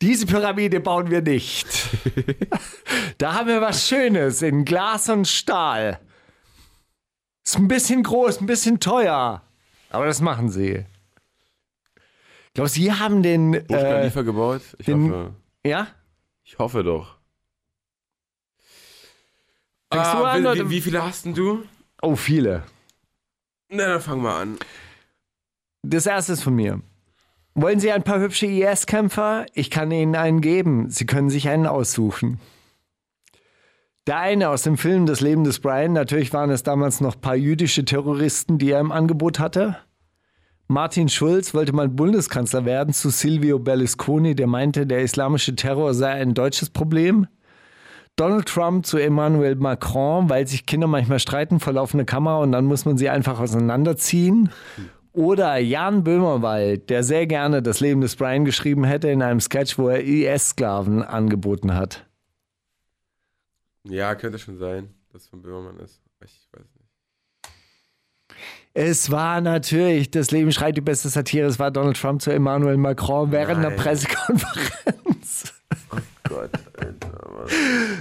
diese Pyramide bauen wir nicht. da haben wir was Schönes in Glas und Stahl. Ist ein bisschen groß, ein bisschen teuer. Aber das machen sie. Ich glaube, sie haben den. Burj Äh, gebaut? Ich den- hoffe. ja? Ich hoffe doch. Fängst du Ah, an, wie, oder- wie, viele hast denn du? Oh, viele. Na, dann fang mal an. Das erste ist von mir. Wollen Sie ein paar hübsche IS-Kämpfer? Ich kann Ihnen einen geben. Sie können sich einen aussuchen. Der eine aus dem Film Das Leben des Brian, natürlich waren es damals noch ein paar jüdische Terroristen, die er im Angebot hatte. Martin Schulz wollte mal Bundeskanzler werden zu Silvio Berlusconi, der meinte, der islamische Terror sei ein deutsches Problem. Donald Trump zu Emmanuel Macron, weil sich Kinder manchmal streiten vor laufender Kamera und dann muss man sie einfach auseinanderziehen. Oder Jan Böhmerwald, der sehr gerne das Leben des Brian geschrieben hätte in einem Sketch, wo er IS-Sklaven angeboten hat. Ja, könnte schon sein, dass es von Böhmermann ist. Ich weiß nicht. Es war natürlich, das Leben schreit die beste Satire, es war Donald Trump zu Emmanuel Macron während der Nein. Pressekonferenz. Gott?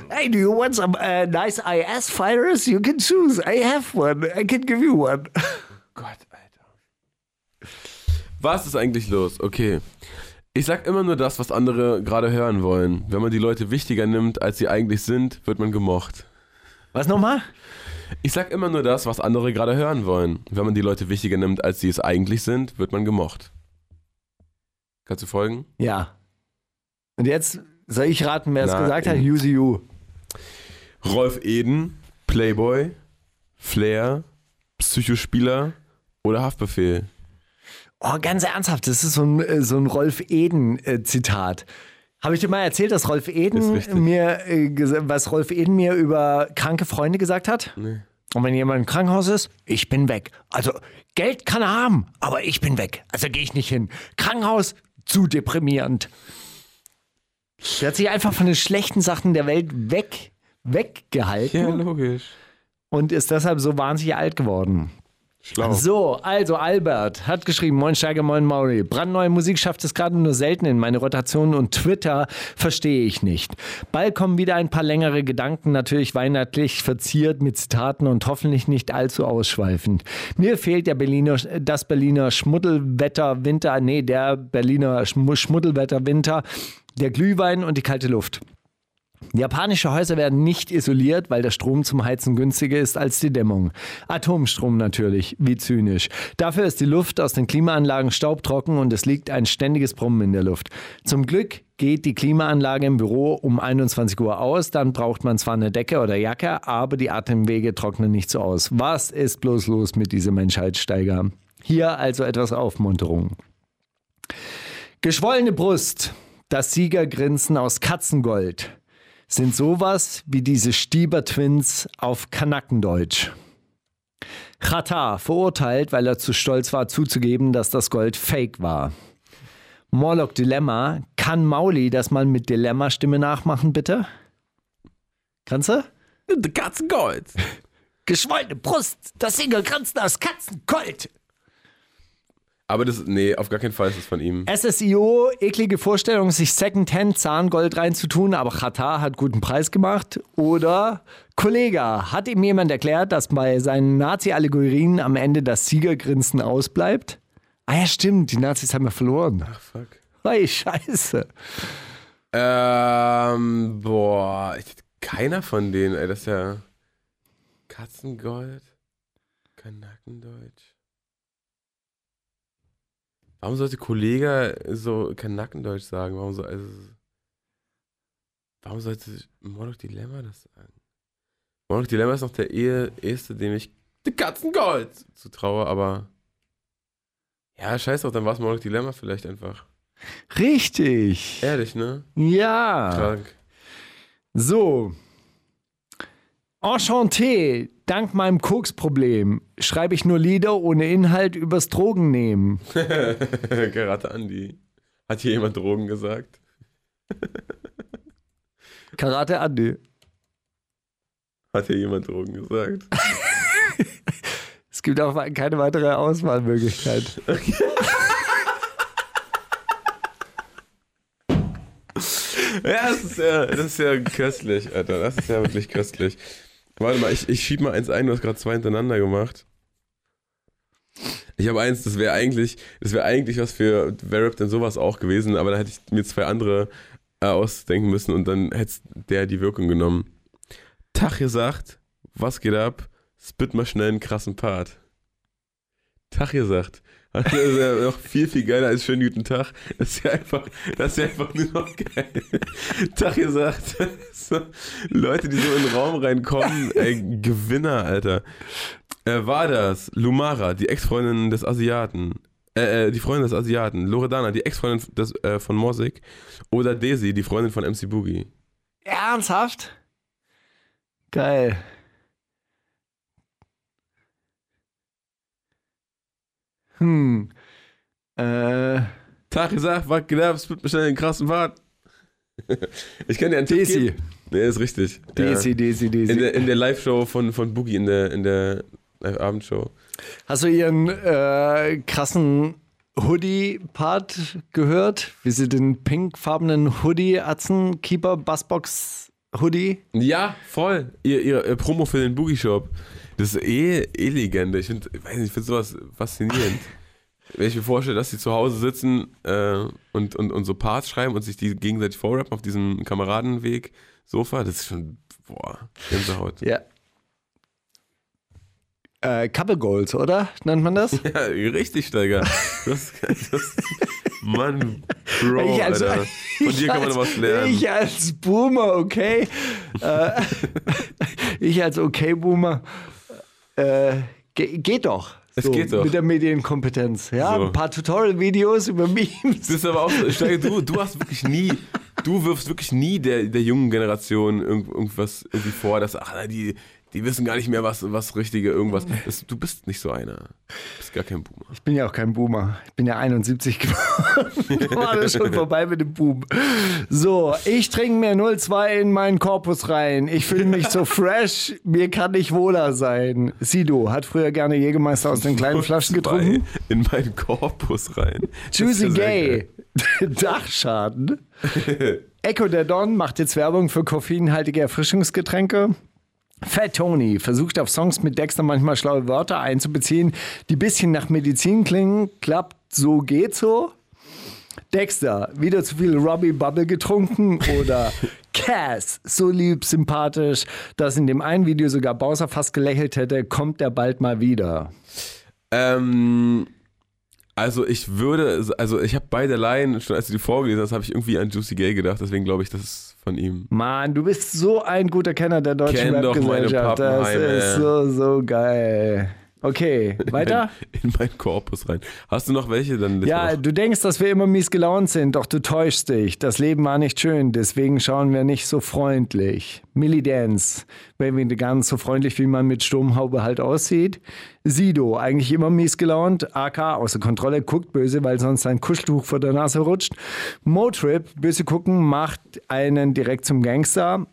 Hey, do you want some uh, nice IS fighters? You can choose. I have one. I can give you one. Gott, Alter. Was ist eigentlich los? Okay. Ich sag immer nur das, was andere gerade hören wollen. Wenn man die Leute wichtiger nimmt, als sie eigentlich sind, wird man gemocht. Was nochmal? Ich sag immer nur das, was andere gerade hören wollen. Wenn man die Leute wichtiger nimmt, als sie es eigentlich sind, wird man gemocht. Kannst du folgen? Ja. Und jetzt soll ich raten, wer es gesagt hat? Use you. Rolf Eden, Playboy, Flair, Psychospieler oder Haftbefehl? Oh, ganz ernsthaft, das ist so ein, äh, so ein Rolf Eden-Zitat. Habe ich dir mal erzählt, dass Rolf Eden mir, äh, was Rolf Eden mir über kranke Freunde gesagt hat? Nee. Und wenn jemand im Krankenhaus ist, ich bin weg. Also Geld kann er haben, aber ich bin weg. Also gehe ich nicht hin. Krankenhaus, zu deprimierend. Der hat sich einfach von den schlechten Sachen der Welt weg, weggehalten Ja, logisch. und ist deshalb so wahnsinnig alt geworden. Schlau. So, also Albert hat geschrieben, Moin Steiger, Moin Mauri. Brandneue Musik schafft es gerade nur selten in meine Rotation und Twitter verstehe ich nicht. Bald kommen wieder ein paar längere Gedanken, natürlich weihnachtlich verziert mit Zitaten und hoffentlich nicht allzu ausschweifend. Mir fehlt der Berliner, das Berliner Schmuddelwetter Winter, nee, der Berliner Schm- Schmuddelwetter Winter, der Glühwein und die kalte Luft. Japanische Häuser werden nicht isoliert, weil der Strom zum Heizen günstiger ist als die Dämmung. Atomstrom natürlich, wie zynisch. Dafür ist die Luft aus den Klimaanlagen staubtrocken und es liegt ein ständiges Brummen in der Luft. Zum Glück geht die Klimaanlage im Büro um 21 Uhr aus, dann braucht man zwar eine Decke oder Jacke, aber die Atemwege trocknen nicht so aus. Was ist bloß los mit diesem Menschheitssteiger? Hier also etwas Aufmunterung. Geschwollene Brust, das Siegergrinsen aus Katzengold. Sind sowas wie diese Stieber-Twins auf Kanackendeutsch. Chata verurteilt, weil er zu stolz war zuzugeben, dass das Gold fake war. Morlock Dilemma. Kann Mauli das mal mit Dilemma-Stimme nachmachen, bitte? Kannst du? Katzengold. Geschwollene Brust, das Singelgrenzen aus Katzengold. Aber das, nee, auf gar keinen Fall ist es von ihm. SSIO, eklige Vorstellung, sich Secondhand Zahngold reinzutun, aber Qatar hat guten Preis gemacht. Oder Kollege, hat ihm jemand erklärt, dass bei seinen Nazi-Allegorien am Ende das Siegergrinsen ausbleibt? Ah ja, stimmt, die Nazis haben ja verloren. Ach, fuck. Hey, scheiße. Ähm, boah, keiner von denen, ey, das ist ja Katzengold, Kanackendeutsch. Warum sollte Kollege so Kanackendeutsch sagen? Warum so, also, warum sollte Mordok Dilemma das sagen? Mordok Dilemma ist noch der ehe, erste, dem ich die Katzengold zutraue, aber ja, scheiß doch, dann war es Mordok Dilemma vielleicht einfach. Richtig. Ehrlich, ne? Ja. Krank. So. Enchanté, dank meinem Koksproblem schreibe ich nur Lieder ohne Inhalt übers Drogennehmen. Karate Andi. Hat hier jemand Drogen gesagt? Karate Andi. Hat hier jemand Drogen gesagt? Es gibt auch keine weitere Auswahlmöglichkeit. Ja, das ist ja, das ist ja köstlich, Alter. Das ist ja wirklich köstlich. Warte mal, ich, ich schieb mal eins ein, du hast gerade zwei hintereinander gemacht. Ich habe eins, das wäre eigentlich, das wäre eigentlich was für Wer rappt denn sowas auch gewesen, aber da hätte ich mir zwei andere äh, ausdenken müssen und dann hätte der die Wirkung genommen. Tag gesagt, was geht ab? Spit mal schnell einen krassen Part. Tag gesagt. Das ist ja noch viel, viel geiler als schönen guten Tag. Das ist ja einfach, das ist ja einfach nur noch geil. Tag gesagt. So, Leute, die so in den Raum reinkommen, ey, Gewinner, Alter. Äh, war das Lumara, die Ex-Freundin des Asiaten? Äh, äh, die Freundin des Asiaten. Loredana, die Ex-Freundin des, äh, von Mosik. Oder Daisy, die Freundin von MC Boogie. Ernsthaft? Geil. Hm. Äh. Tag gesagt, was? Spit mir schnell den krassen Bart. Ich kann dir einen Tipp Daisy. geben. Nee, ist richtig. Daisy, ja. Daisy, Daisy. In der, in der Live-Show von, von Boogie, in der, in der Live-Abendshow. Hast du ihren äh, krassen Hoodie-Part gehört? Wie sie den pinkfarbenen Hoodie-Atzen, Keeper, Bassbox Hoodie? Ja, voll. Ihr, ihr, ihr Promo für den Boogie Shop. Das ist eh, eh Legende. Ich finde ich find sowas faszinierend. Wenn ich mir vorstelle, dass sie zu Hause sitzen äh, und, und, und so Parts schreiben und sich die gegenseitig vorrappen auf diesem Kameradenweg, Sofa, das ist schon, boah, Gänsehaut. Ja. Äh, Couple Goals, oder? Nennt man das? Ja, richtig, Steiger. Das, das, Mann, Bro, Ich als- Alter. Von dir kann man als- was lernen. Ich als Boomer, okay. äh, ich als okay-Boomer. Äh, ge geht doch. Es geht doch. Mit der Medienkompetenz. Ja, So. ein paar Tutorial-Videos über Memes. Das ist aber auch so, du, du hast wirklich nie, du wirfst wirklich nie der, der jungen Generation irgend, irgendwas irgendwie vor, dass, ach, die, die wissen gar nicht mehr, was, was richtige irgendwas. Das, du bist nicht so einer. Du bist gar kein Boomer. Ich bin ja auch kein Boomer. Ich bin ja 71 geworden. War das schon vorbei mit dem Boom. So, ich trinke mir 02 in meinen Korpus rein. Ich fühle mich so fresh. Mir kann nicht wohler sein. Sido hat früher gerne Jägermeister aus den kleinen Flaschen getrunken. In meinen Korpus rein. Juicy Gay. Dachschaden. Echo der Don macht jetzt Werbung für koffeinhaltige Erfrischungsgetränke. Fat Tony versucht auf Songs mit Dexter manchmal schlaue Wörter einzubeziehen, die bisschen nach Medizin klingen. Klappt, so geht so. Dexter, wieder zu viel Robbie Bubble getrunken oder Cass, so lieb, sympathisch, dass in dem einen Video sogar Bowser fast gelächelt hätte, kommt er bald mal wieder. Ähm, also ich würde, also ich habe beide Line, schon als du die vorgelesen hast, habe ich irgendwie an Juicy Gay gedacht, deswegen glaube ich, das ist von ihm. Mann, du bist so ein guter Kenner der deutschen Kenn Rap-Gesellschaft. Das ist so, so geil. Okay, weiter? In, in meinen Korpus rein. Hast du noch welche? Dann Ja, noch. du denkst, dass wir immer mies gelaunt sind, doch du täuschst dich. Das Leben war nicht schön, deswegen schauen wir nicht so freundlich. Millie Dance, Baby ganz so freundlich, wie man mit Sturmhaube halt aussieht. Sido, eigentlich immer mies gelaunt. AK, außer Kontrolle, guckt böse, weil sonst sein Kuscheltuch vor der Nase rutscht. Motrip, böse gucken, macht einen direkt zum Gangster.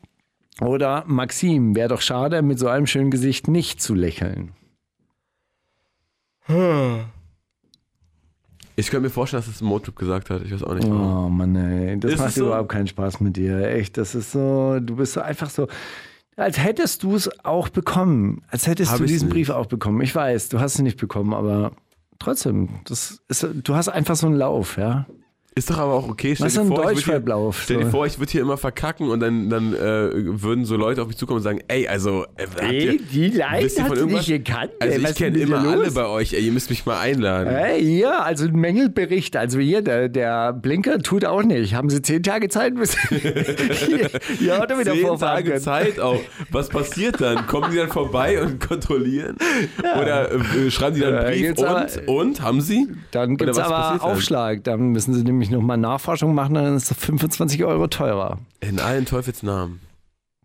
Oder Maxim, wäre doch schade, mit so einem schönen Gesicht nicht zu lächeln. Ich könnte mir vorstellen, dass es Motrip gesagt hat. Ich weiß auch nicht. Oh warum. Mann, ey, das Ist macht so? überhaupt keinen Spaß mit dir. Echt, das ist so, du bist so einfach so, als hättest du es auch bekommen. Als hättest Hab du diesen nicht. Brief auch bekommen. Ich weiß, du hast ihn nicht bekommen, aber trotzdem, das ist, du hast einfach so einen Lauf, ja. Ist doch aber auch okay. Stell Was dir vor, ich würd hier, stell dir vor, ich würde hier immer verkacken und dann, dann äh, würden so Leute auf mich zukommen und sagen, ey, also, äh, ihr, die Leute wisst ihr von irgendwas? gekannt. Also ey, ich kenne immer hier alle bei euch, ey, ihr müsst mich mal einladen. Hey, ja, also ein Mängelbericht. Also hier, der, der Blinker tut auch nicht. Haben Sie zehn Tage Zeit, bis Ihr Auto wieder Zehn Tage können? Zeit auch. Was passiert dann? Kommen die dann vorbei und kontrollieren? Oder äh, schreiben die dann einen Ja, Brief und? aber- und? Haben sie? Dann gibt es aber? Aufschlag. Dann müssen sie nämlich nochmal Nachforschung machen, dann ist es 25 Euro teurer. In allen Teufelsnamen.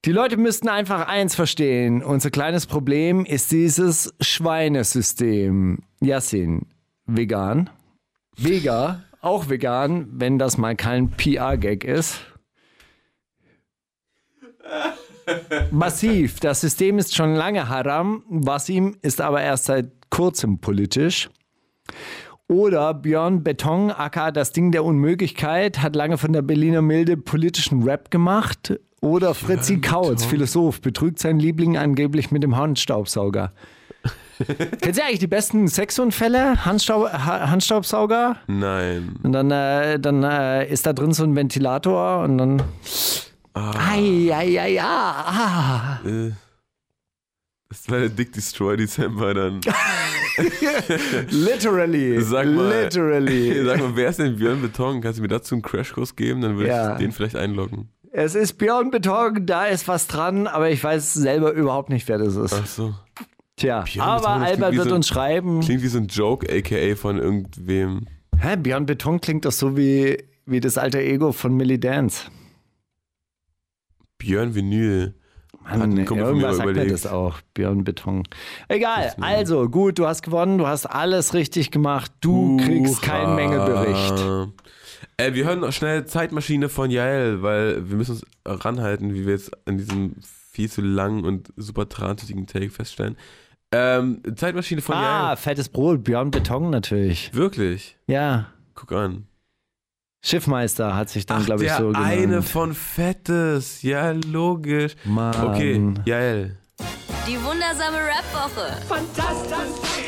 Die Leute müssten einfach eins verstehen. Unser kleines Problem ist dieses Schweinesystem. Yassin, vegan. Vega, auch vegan, wenn das mal kein PR-Gag ist. Massiv, das System ist schon lange haram. Wasim ist aber erst seit kurzem politisch. Oder Björn Beton, aka das Ding der Unmöglichkeit, hat lange von der Berliner Milde politischen Rap gemacht. Oder Fritzi Kautz, Philosoph, betrügt seinen Liebling angeblich mit dem Handstaubsauger. Kennst du eigentlich die besten Sexunfälle? Handstaub, ha Handstaubsauger? Nein. Und dann, äh, dann äh, ist da drin so ein Ventilator und dann. Ai, ai, ai, ah, ah. Äh, das war der Dick Destroy Dezember dann. Literally. Sag mal, Literally. Sag mal, wer ist denn Björn Beton? Kannst du mir dazu einen Crashkurs geben? Dann würde Ja. ich den vielleicht einloggen. Es ist Björn Beton, da ist was dran, aber ich weiß selber überhaupt nicht, wer das ist. Ach so. Tja, Björn aber Beton, Albert wird so- uns schreiben. Klingt wie so ein Joke, aka von irgendwem. Hä, Björn Beton klingt doch so wie, wie das alter Ego von Millie Dance. Björn Vinyl. Mann, irgendwas sagt mir das auch, Björn Beton. Egal, also gut, du hast gewonnen, du hast alles richtig gemacht, du kriegst keinen Mängelbericht. Äh, wir hören noch schnell Zeitmaschine von Jael, weil wir müssen uns ranhalten, wie wir jetzt an diesem viel zu langen und super trantütigen Take feststellen. Ähm, Zeitmaschine von Ah, Jael. fettes Brot, Björn Beton natürlich. Wirklich? Ja, Guck an. Schiffmeister hat sich dann, glaube ich, so genannt. eine von Fettes. Ja, logisch. Mann. Okay, Jael. Die wundersame Rap-Woche. Fantastisch.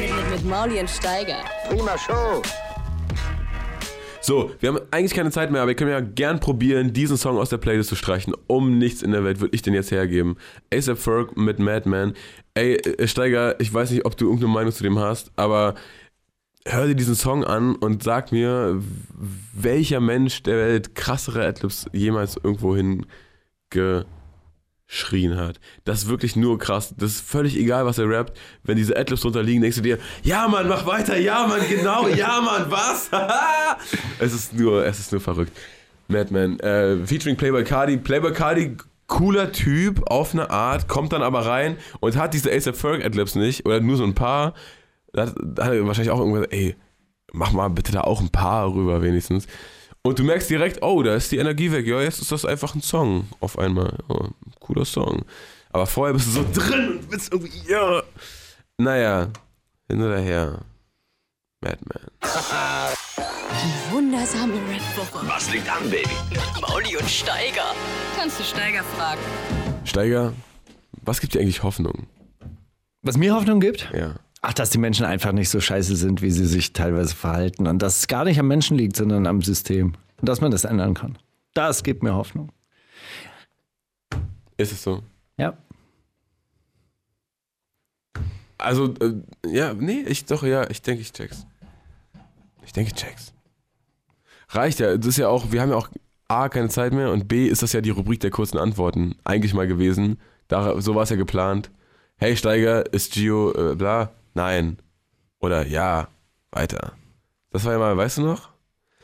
Mit, mit Mauli und Steiger. Prima Show. So, wir haben eigentlich keine Zeit mehr, aber ihr könnt ja gern probieren, diesen Song aus der Playlist zu streichen. Um nichts in der Welt würde ich den jetzt hergeben. ASAP Ferg mit Madman. Ey, äh, Steiger, ich weiß nicht, ob du irgendeine Meinung zu dem hast, aber hör dir diesen Song an und sag mir, welcher Mensch der Welt krassere Adlibs jemals irgendwo hingeschrien hat. Das ist wirklich nur krass. Das ist völlig egal, was er rappt. Wenn diese Adlibs drunter liegen, denkst du dir, ja Mann, mach weiter, ja Mann, genau, ja Mann, was? es ist nur, es ist nur verrückt. Madman, äh, featuring Playboy Cardi. Playboy Cardi, cooler Typ auf eine Art, kommt dann aber rein und hat diese ASAP Ferg Adlibs nicht oder nur so ein paar. Da hat, da hat er wahrscheinlich auch irgendwas, ey, mach mal bitte da auch ein paar rüber wenigstens. Und du merkst direkt, oh, da ist die Energie weg. Ja, jetzt ist das einfach ein Song auf einmal. Oh, cooler Song. Aber vorher bist du so drin und willst irgendwie, ja. Naja, hin oder her. Madman. Die wundersame Rap-Woche. Was liegt an, Baby? Mauli und Steiger. Kannst du Steiger fragen? Steiger, was gibt dir eigentlich Hoffnung? Was mir Hoffnung gibt? Ja. Ach, dass die Menschen einfach nicht so scheiße sind, wie sie sich teilweise verhalten. Und dass es gar nicht am Menschen liegt, sondern am System. Und dass man das ändern kann. Das gibt mir Hoffnung. Ist es so? Ja. Also, äh, ja, nee, ich doch, ja, ich denke, ich check's. Ich denke, ich check's. Reicht ja. Das ist ja auch, wir haben ja auch A, keine Zeit mehr und B, ist das ja die Rubrik der kurzen Antworten eigentlich mal gewesen. Da, so war es ja geplant. hey Steiger, ist Gio äh, bla? Nein. Oder ja, weiter. Das war ja mal, weißt du noch?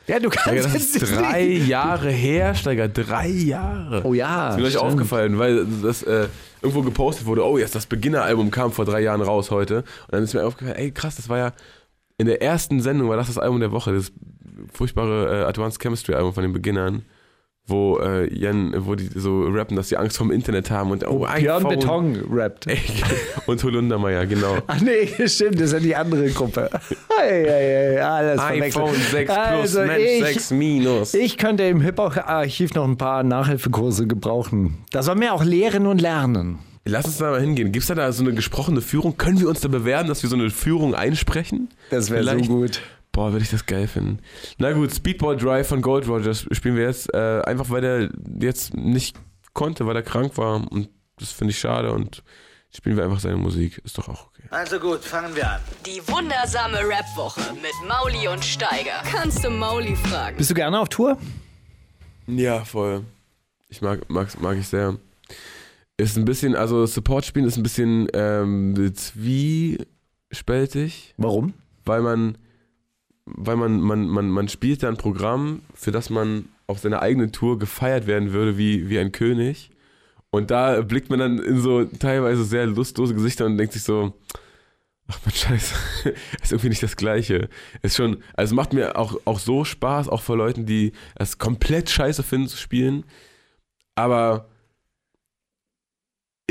Ja, du Steiger, kannst das jetzt ist drei Jahre her, Steiger, drei Jahre. Oh ja. Ist mir gleich aufgefallen, weil das äh, irgendwo gepostet wurde, oh, jetzt das Beginner-Album kam vor drei Jahren raus heute. Und dann ist mir aufgefallen, ey krass, das war ja in der ersten Sendung, war das das Album der Woche, das furchtbare äh, Advanced Chemistry Album von den Beginnern, wo äh, Jan, wo die so rappen, dass sie Angst vom Internet haben und oh, Björn iPhone. Beton rappt. Ey, und Holundermeier, genau. Ach nee, stimmt, das ist ja die andere Gruppe. Hey, hey, hey, alles iPhone 6 plus, Also Mensch ich- 6 minus. Ich könnte im Hip-Hop-Archiv noch ein paar Nachhilfekurse gebrauchen. Da soll mir auch lehren und lernen. Lass uns da mal hingehen. Gibt es da, da so eine gesprochene Führung? Können wir uns da bewerben, dass wir so eine Führung einsprechen? Das wäre so gut. Boah, würde ich das geil finden. Na gut, Speedball Drive von Gold Rogers spielen wir jetzt. Äh, einfach weil der jetzt nicht konnte, weil er krank war. Und das finde ich schade. Und spielen wir einfach seine Musik. Ist doch auch okay. Also gut, fangen wir an. Die wundersame Rap-Woche mit Mauli und Steiger. Kannst du Mauli fragen? Bist du gerne auf Tour? Ja, voll. Ich mag, mag, mag ich sehr. Ist ein bisschen, also Support spielen ist ein bisschen ähm, zwiespältig. Warum? weil man, weil man, man, man, man spielt da ein Programm, für das man auf seiner eigenen Tour gefeiert werden würde wie, wie ein König. Und da blickt man dann in so teilweise sehr lustlose Gesichter und denkt sich so, ach man Scheiße, ist irgendwie nicht das Gleiche. Ist schon, also macht mir auch, auch so Spaß, auch vor Leuten, die es komplett scheiße finden zu spielen. Aber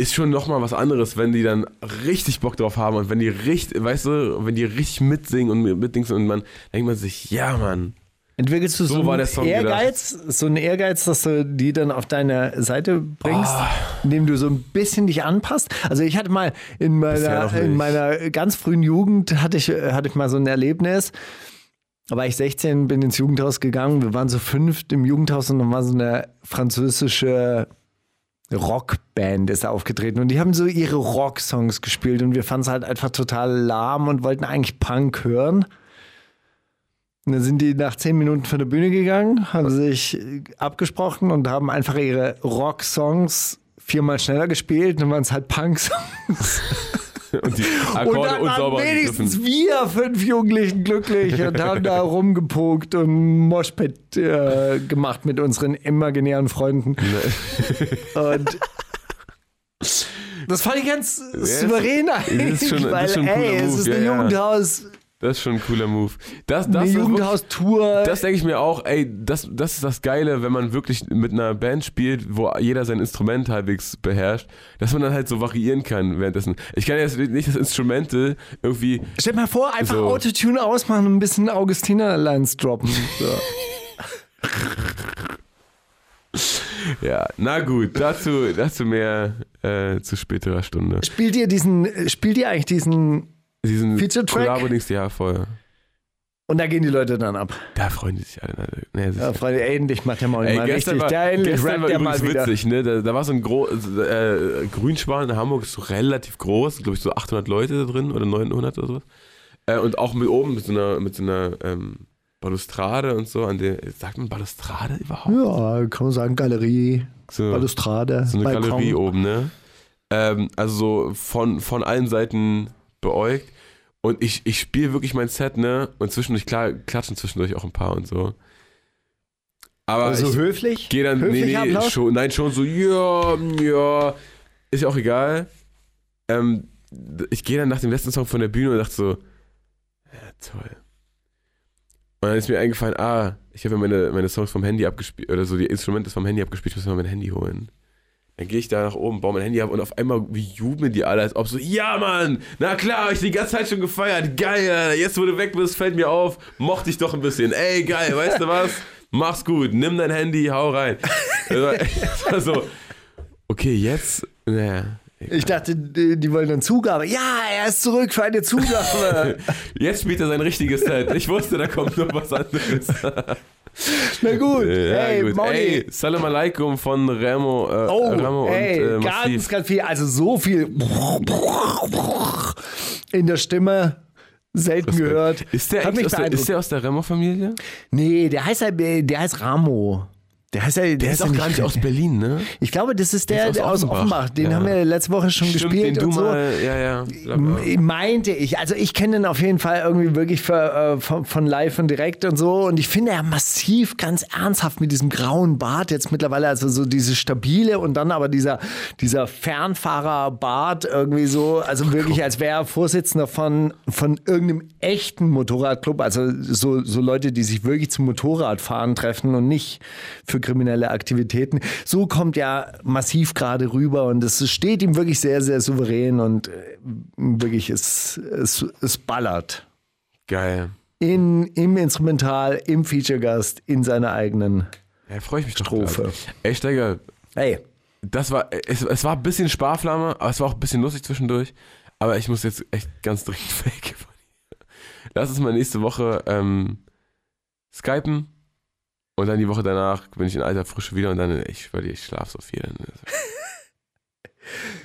ist schon nochmal was anderes, wenn die dann richtig Bock drauf haben und wenn die richtig, weißt du, wenn die richtig mitsingen und mitdingsen und man denkt man sich, ja Mann. Entwickelst du So so, war einen der Song Ehrgeiz, so einen Ehrgeiz, dass du die dann auf deine Seite bringst, Ah. indem du so ein bisschen dich anpasst? Also ich hatte mal in meiner, in meiner ganz frühen Jugend hatte ich, hatte ich mal so ein Erlebnis. Da war ich 16, bin ins Jugendhaus gegangen. Wir waren so fünft im Jugendhaus und dann war so eine französische Rockband ist aufgetreten und die haben so ihre Rocksongs gespielt und wir fanden es halt einfach total lahm und wollten eigentlich Punk hören. Und dann sind die nach zehn Minuten von der Bühne gegangen, haben sich abgesprochen und haben einfach ihre Rocksongs viermal schneller gespielt. Dann waren es halt Punk-Songs. Und die Und Akkorde dann waren wenigstens gegriffen. wir fünf Jugendlichen glücklich und haben da rumgepokt und Moshpit äh, gemacht mit unseren imaginären Freunden. Und das fand ich ganz souverän eigentlich, schon- weil ein ey, es ist ja, eine ja. Jugendhaus, Das ist schon ein cooler Move. Das, das eine Jugendhaustour. Das denke ich mir auch, ey, das, das ist das Geile, wenn man wirklich mit einer Band spielt, wo jeder sein Instrument halbwegs beherrscht, dass man dann halt so variieren kann währenddessen. Ich kann jetzt nicht das Instrumental irgendwie. Stell mal vor, einfach So. Autotune ausmachen und ein bisschen Augustiner-Lines droppen. So. Ja, na gut, dazu, dazu mehr äh, zu späterer Stunde. Spielt ihr diesen, spielt ihr eigentlich diesen Diesen Feature-Track? Ja, voll. und da gehen die Leute dann ab. Da freuen die sich alle. Nee, sicher. Ja, Freunde, endlich macht der mal Ey, mal gestern richtig. war, Der endlich gestern war der übrigens witzig, ne? Da, da war so ein Gro äh, Grünspan in Hamburg, ist so relativ groß, glaube ich so 800 Leute da drin oder 900 oder sowas. Äh, und auch mit oben mit so einer, mit so einer ähm, Balustrade und so, an der, sagt man Balustrade überhaupt? Ja, kann man sagen, Galerie, So, Balustrade, so eine Balkon. Galerie oben, ne? Ähm, also so von, von allen Seiten beäugt. Und ich, ich spiele wirklich mein Set, ne? Und zwischendurch, klar, klatschen zwischendurch auch ein paar und so. Aber Also ich, höflich? Geh dann, nee, Höflicher nee, Applaus? schon, nein, schon so, ja, ja, ist ja auch egal. Ähm, ich gehe dann nach dem letzten Song von der Bühne und dachte so, ja, toll. Und dann ist mir eingefallen, ah, ich habe ja meine, meine Songs vom Handy abgespielt, oder so, die Instrumente vom Handy abgespielt, ich muss mal mein Handy holen. Dann gehe ich da nach oben, baue mein Handy ab und auf einmal wie jubeln die alle, als ob so, ja Mann, na klar, hab ich die ganze Zeit schon gefeiert, geil, Alter. jetzt wo du weg bist, fällt mir auf, mochte ich doch ein bisschen, ey geil, weißt du was, mach's gut, nimm dein Handy, hau rein. Das war, so, okay, jetzt, naja. Ich dachte, die, die wollen dann Zugabe. Ja, er ist zurück für eine Zugabe. Jetzt spielt er sein richtiges Set. Ich wusste, da kommt noch was anderes. Na gut. Ja, hey, gut. Mauli. Ey, Salam Alaikum von Remo, äh, Oh, Ramo ey, und äh, ganz, Massiv. ganz viel, also so viel in der Stimme. Selten gehört. Ist der, Hat mich aus der, ist der aus der Remo-Familie? Nee, der heißt, halt, der heißt Ramo. Der, heißt ja, der, Der ist ja auch gar nicht aus Berlin, ne? Ich glaube, das ist Der der, ist der aus aus Offenbach. Offenbach. Den Ja. haben wir letzte Woche schon Stimmt, gespielt den du und so. mal, ja, ja. M- Meinte ich. Also ich kenne den auf jeden Fall irgendwie wirklich für, äh, von, von live und direkt und so. Und ich finde er massiv, ganz ernsthaft mit diesem grauen Bart jetzt mittlerweile, also so diese stabile und dann aber dieser, dieser Fernfahrerbart irgendwie so, also wirklich als wäre er Vorsitzender von, von irgendeinem echten Motorradclub. Also so, so Leute, die sich wirklich zum Motorradfahren treffen und nicht für kriminelle Aktivitäten. So kommt er massiv gerade rüber und es steht ihm wirklich sehr, sehr souverän und äh, wirklich, es, es, es ballert. Geil. In, Im Instrumental, im Feature-Gast, in seiner eigenen. Ja, freue ich mich doch. Strophe. grad. Ey, Steiger, Hey, das war, es, es war ein bisschen Sparflamme, aber es war auch ein bisschen lustig zwischendurch. Aber ich muss jetzt echt ganz dringend weg. Lass uns mal nächste Woche ähm, skypen. Und dann die Woche danach bin ich in alter Frische wieder und dann, ich schwör dir, ich schlaf so viel.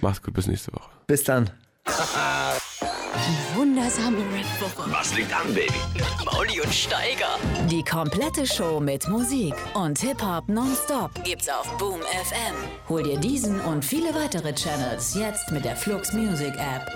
Mach's gut, bis nächste Woche. bis dann. Wundersame Rap-Woche. Was liegt an, Baby? Mauli und Steiger. Die komplette Show mit Musik und Hip-Hop nonstop gibt's auf Boom FM. Hol dir diesen und viele weitere Channels jetzt mit der Flux Music App.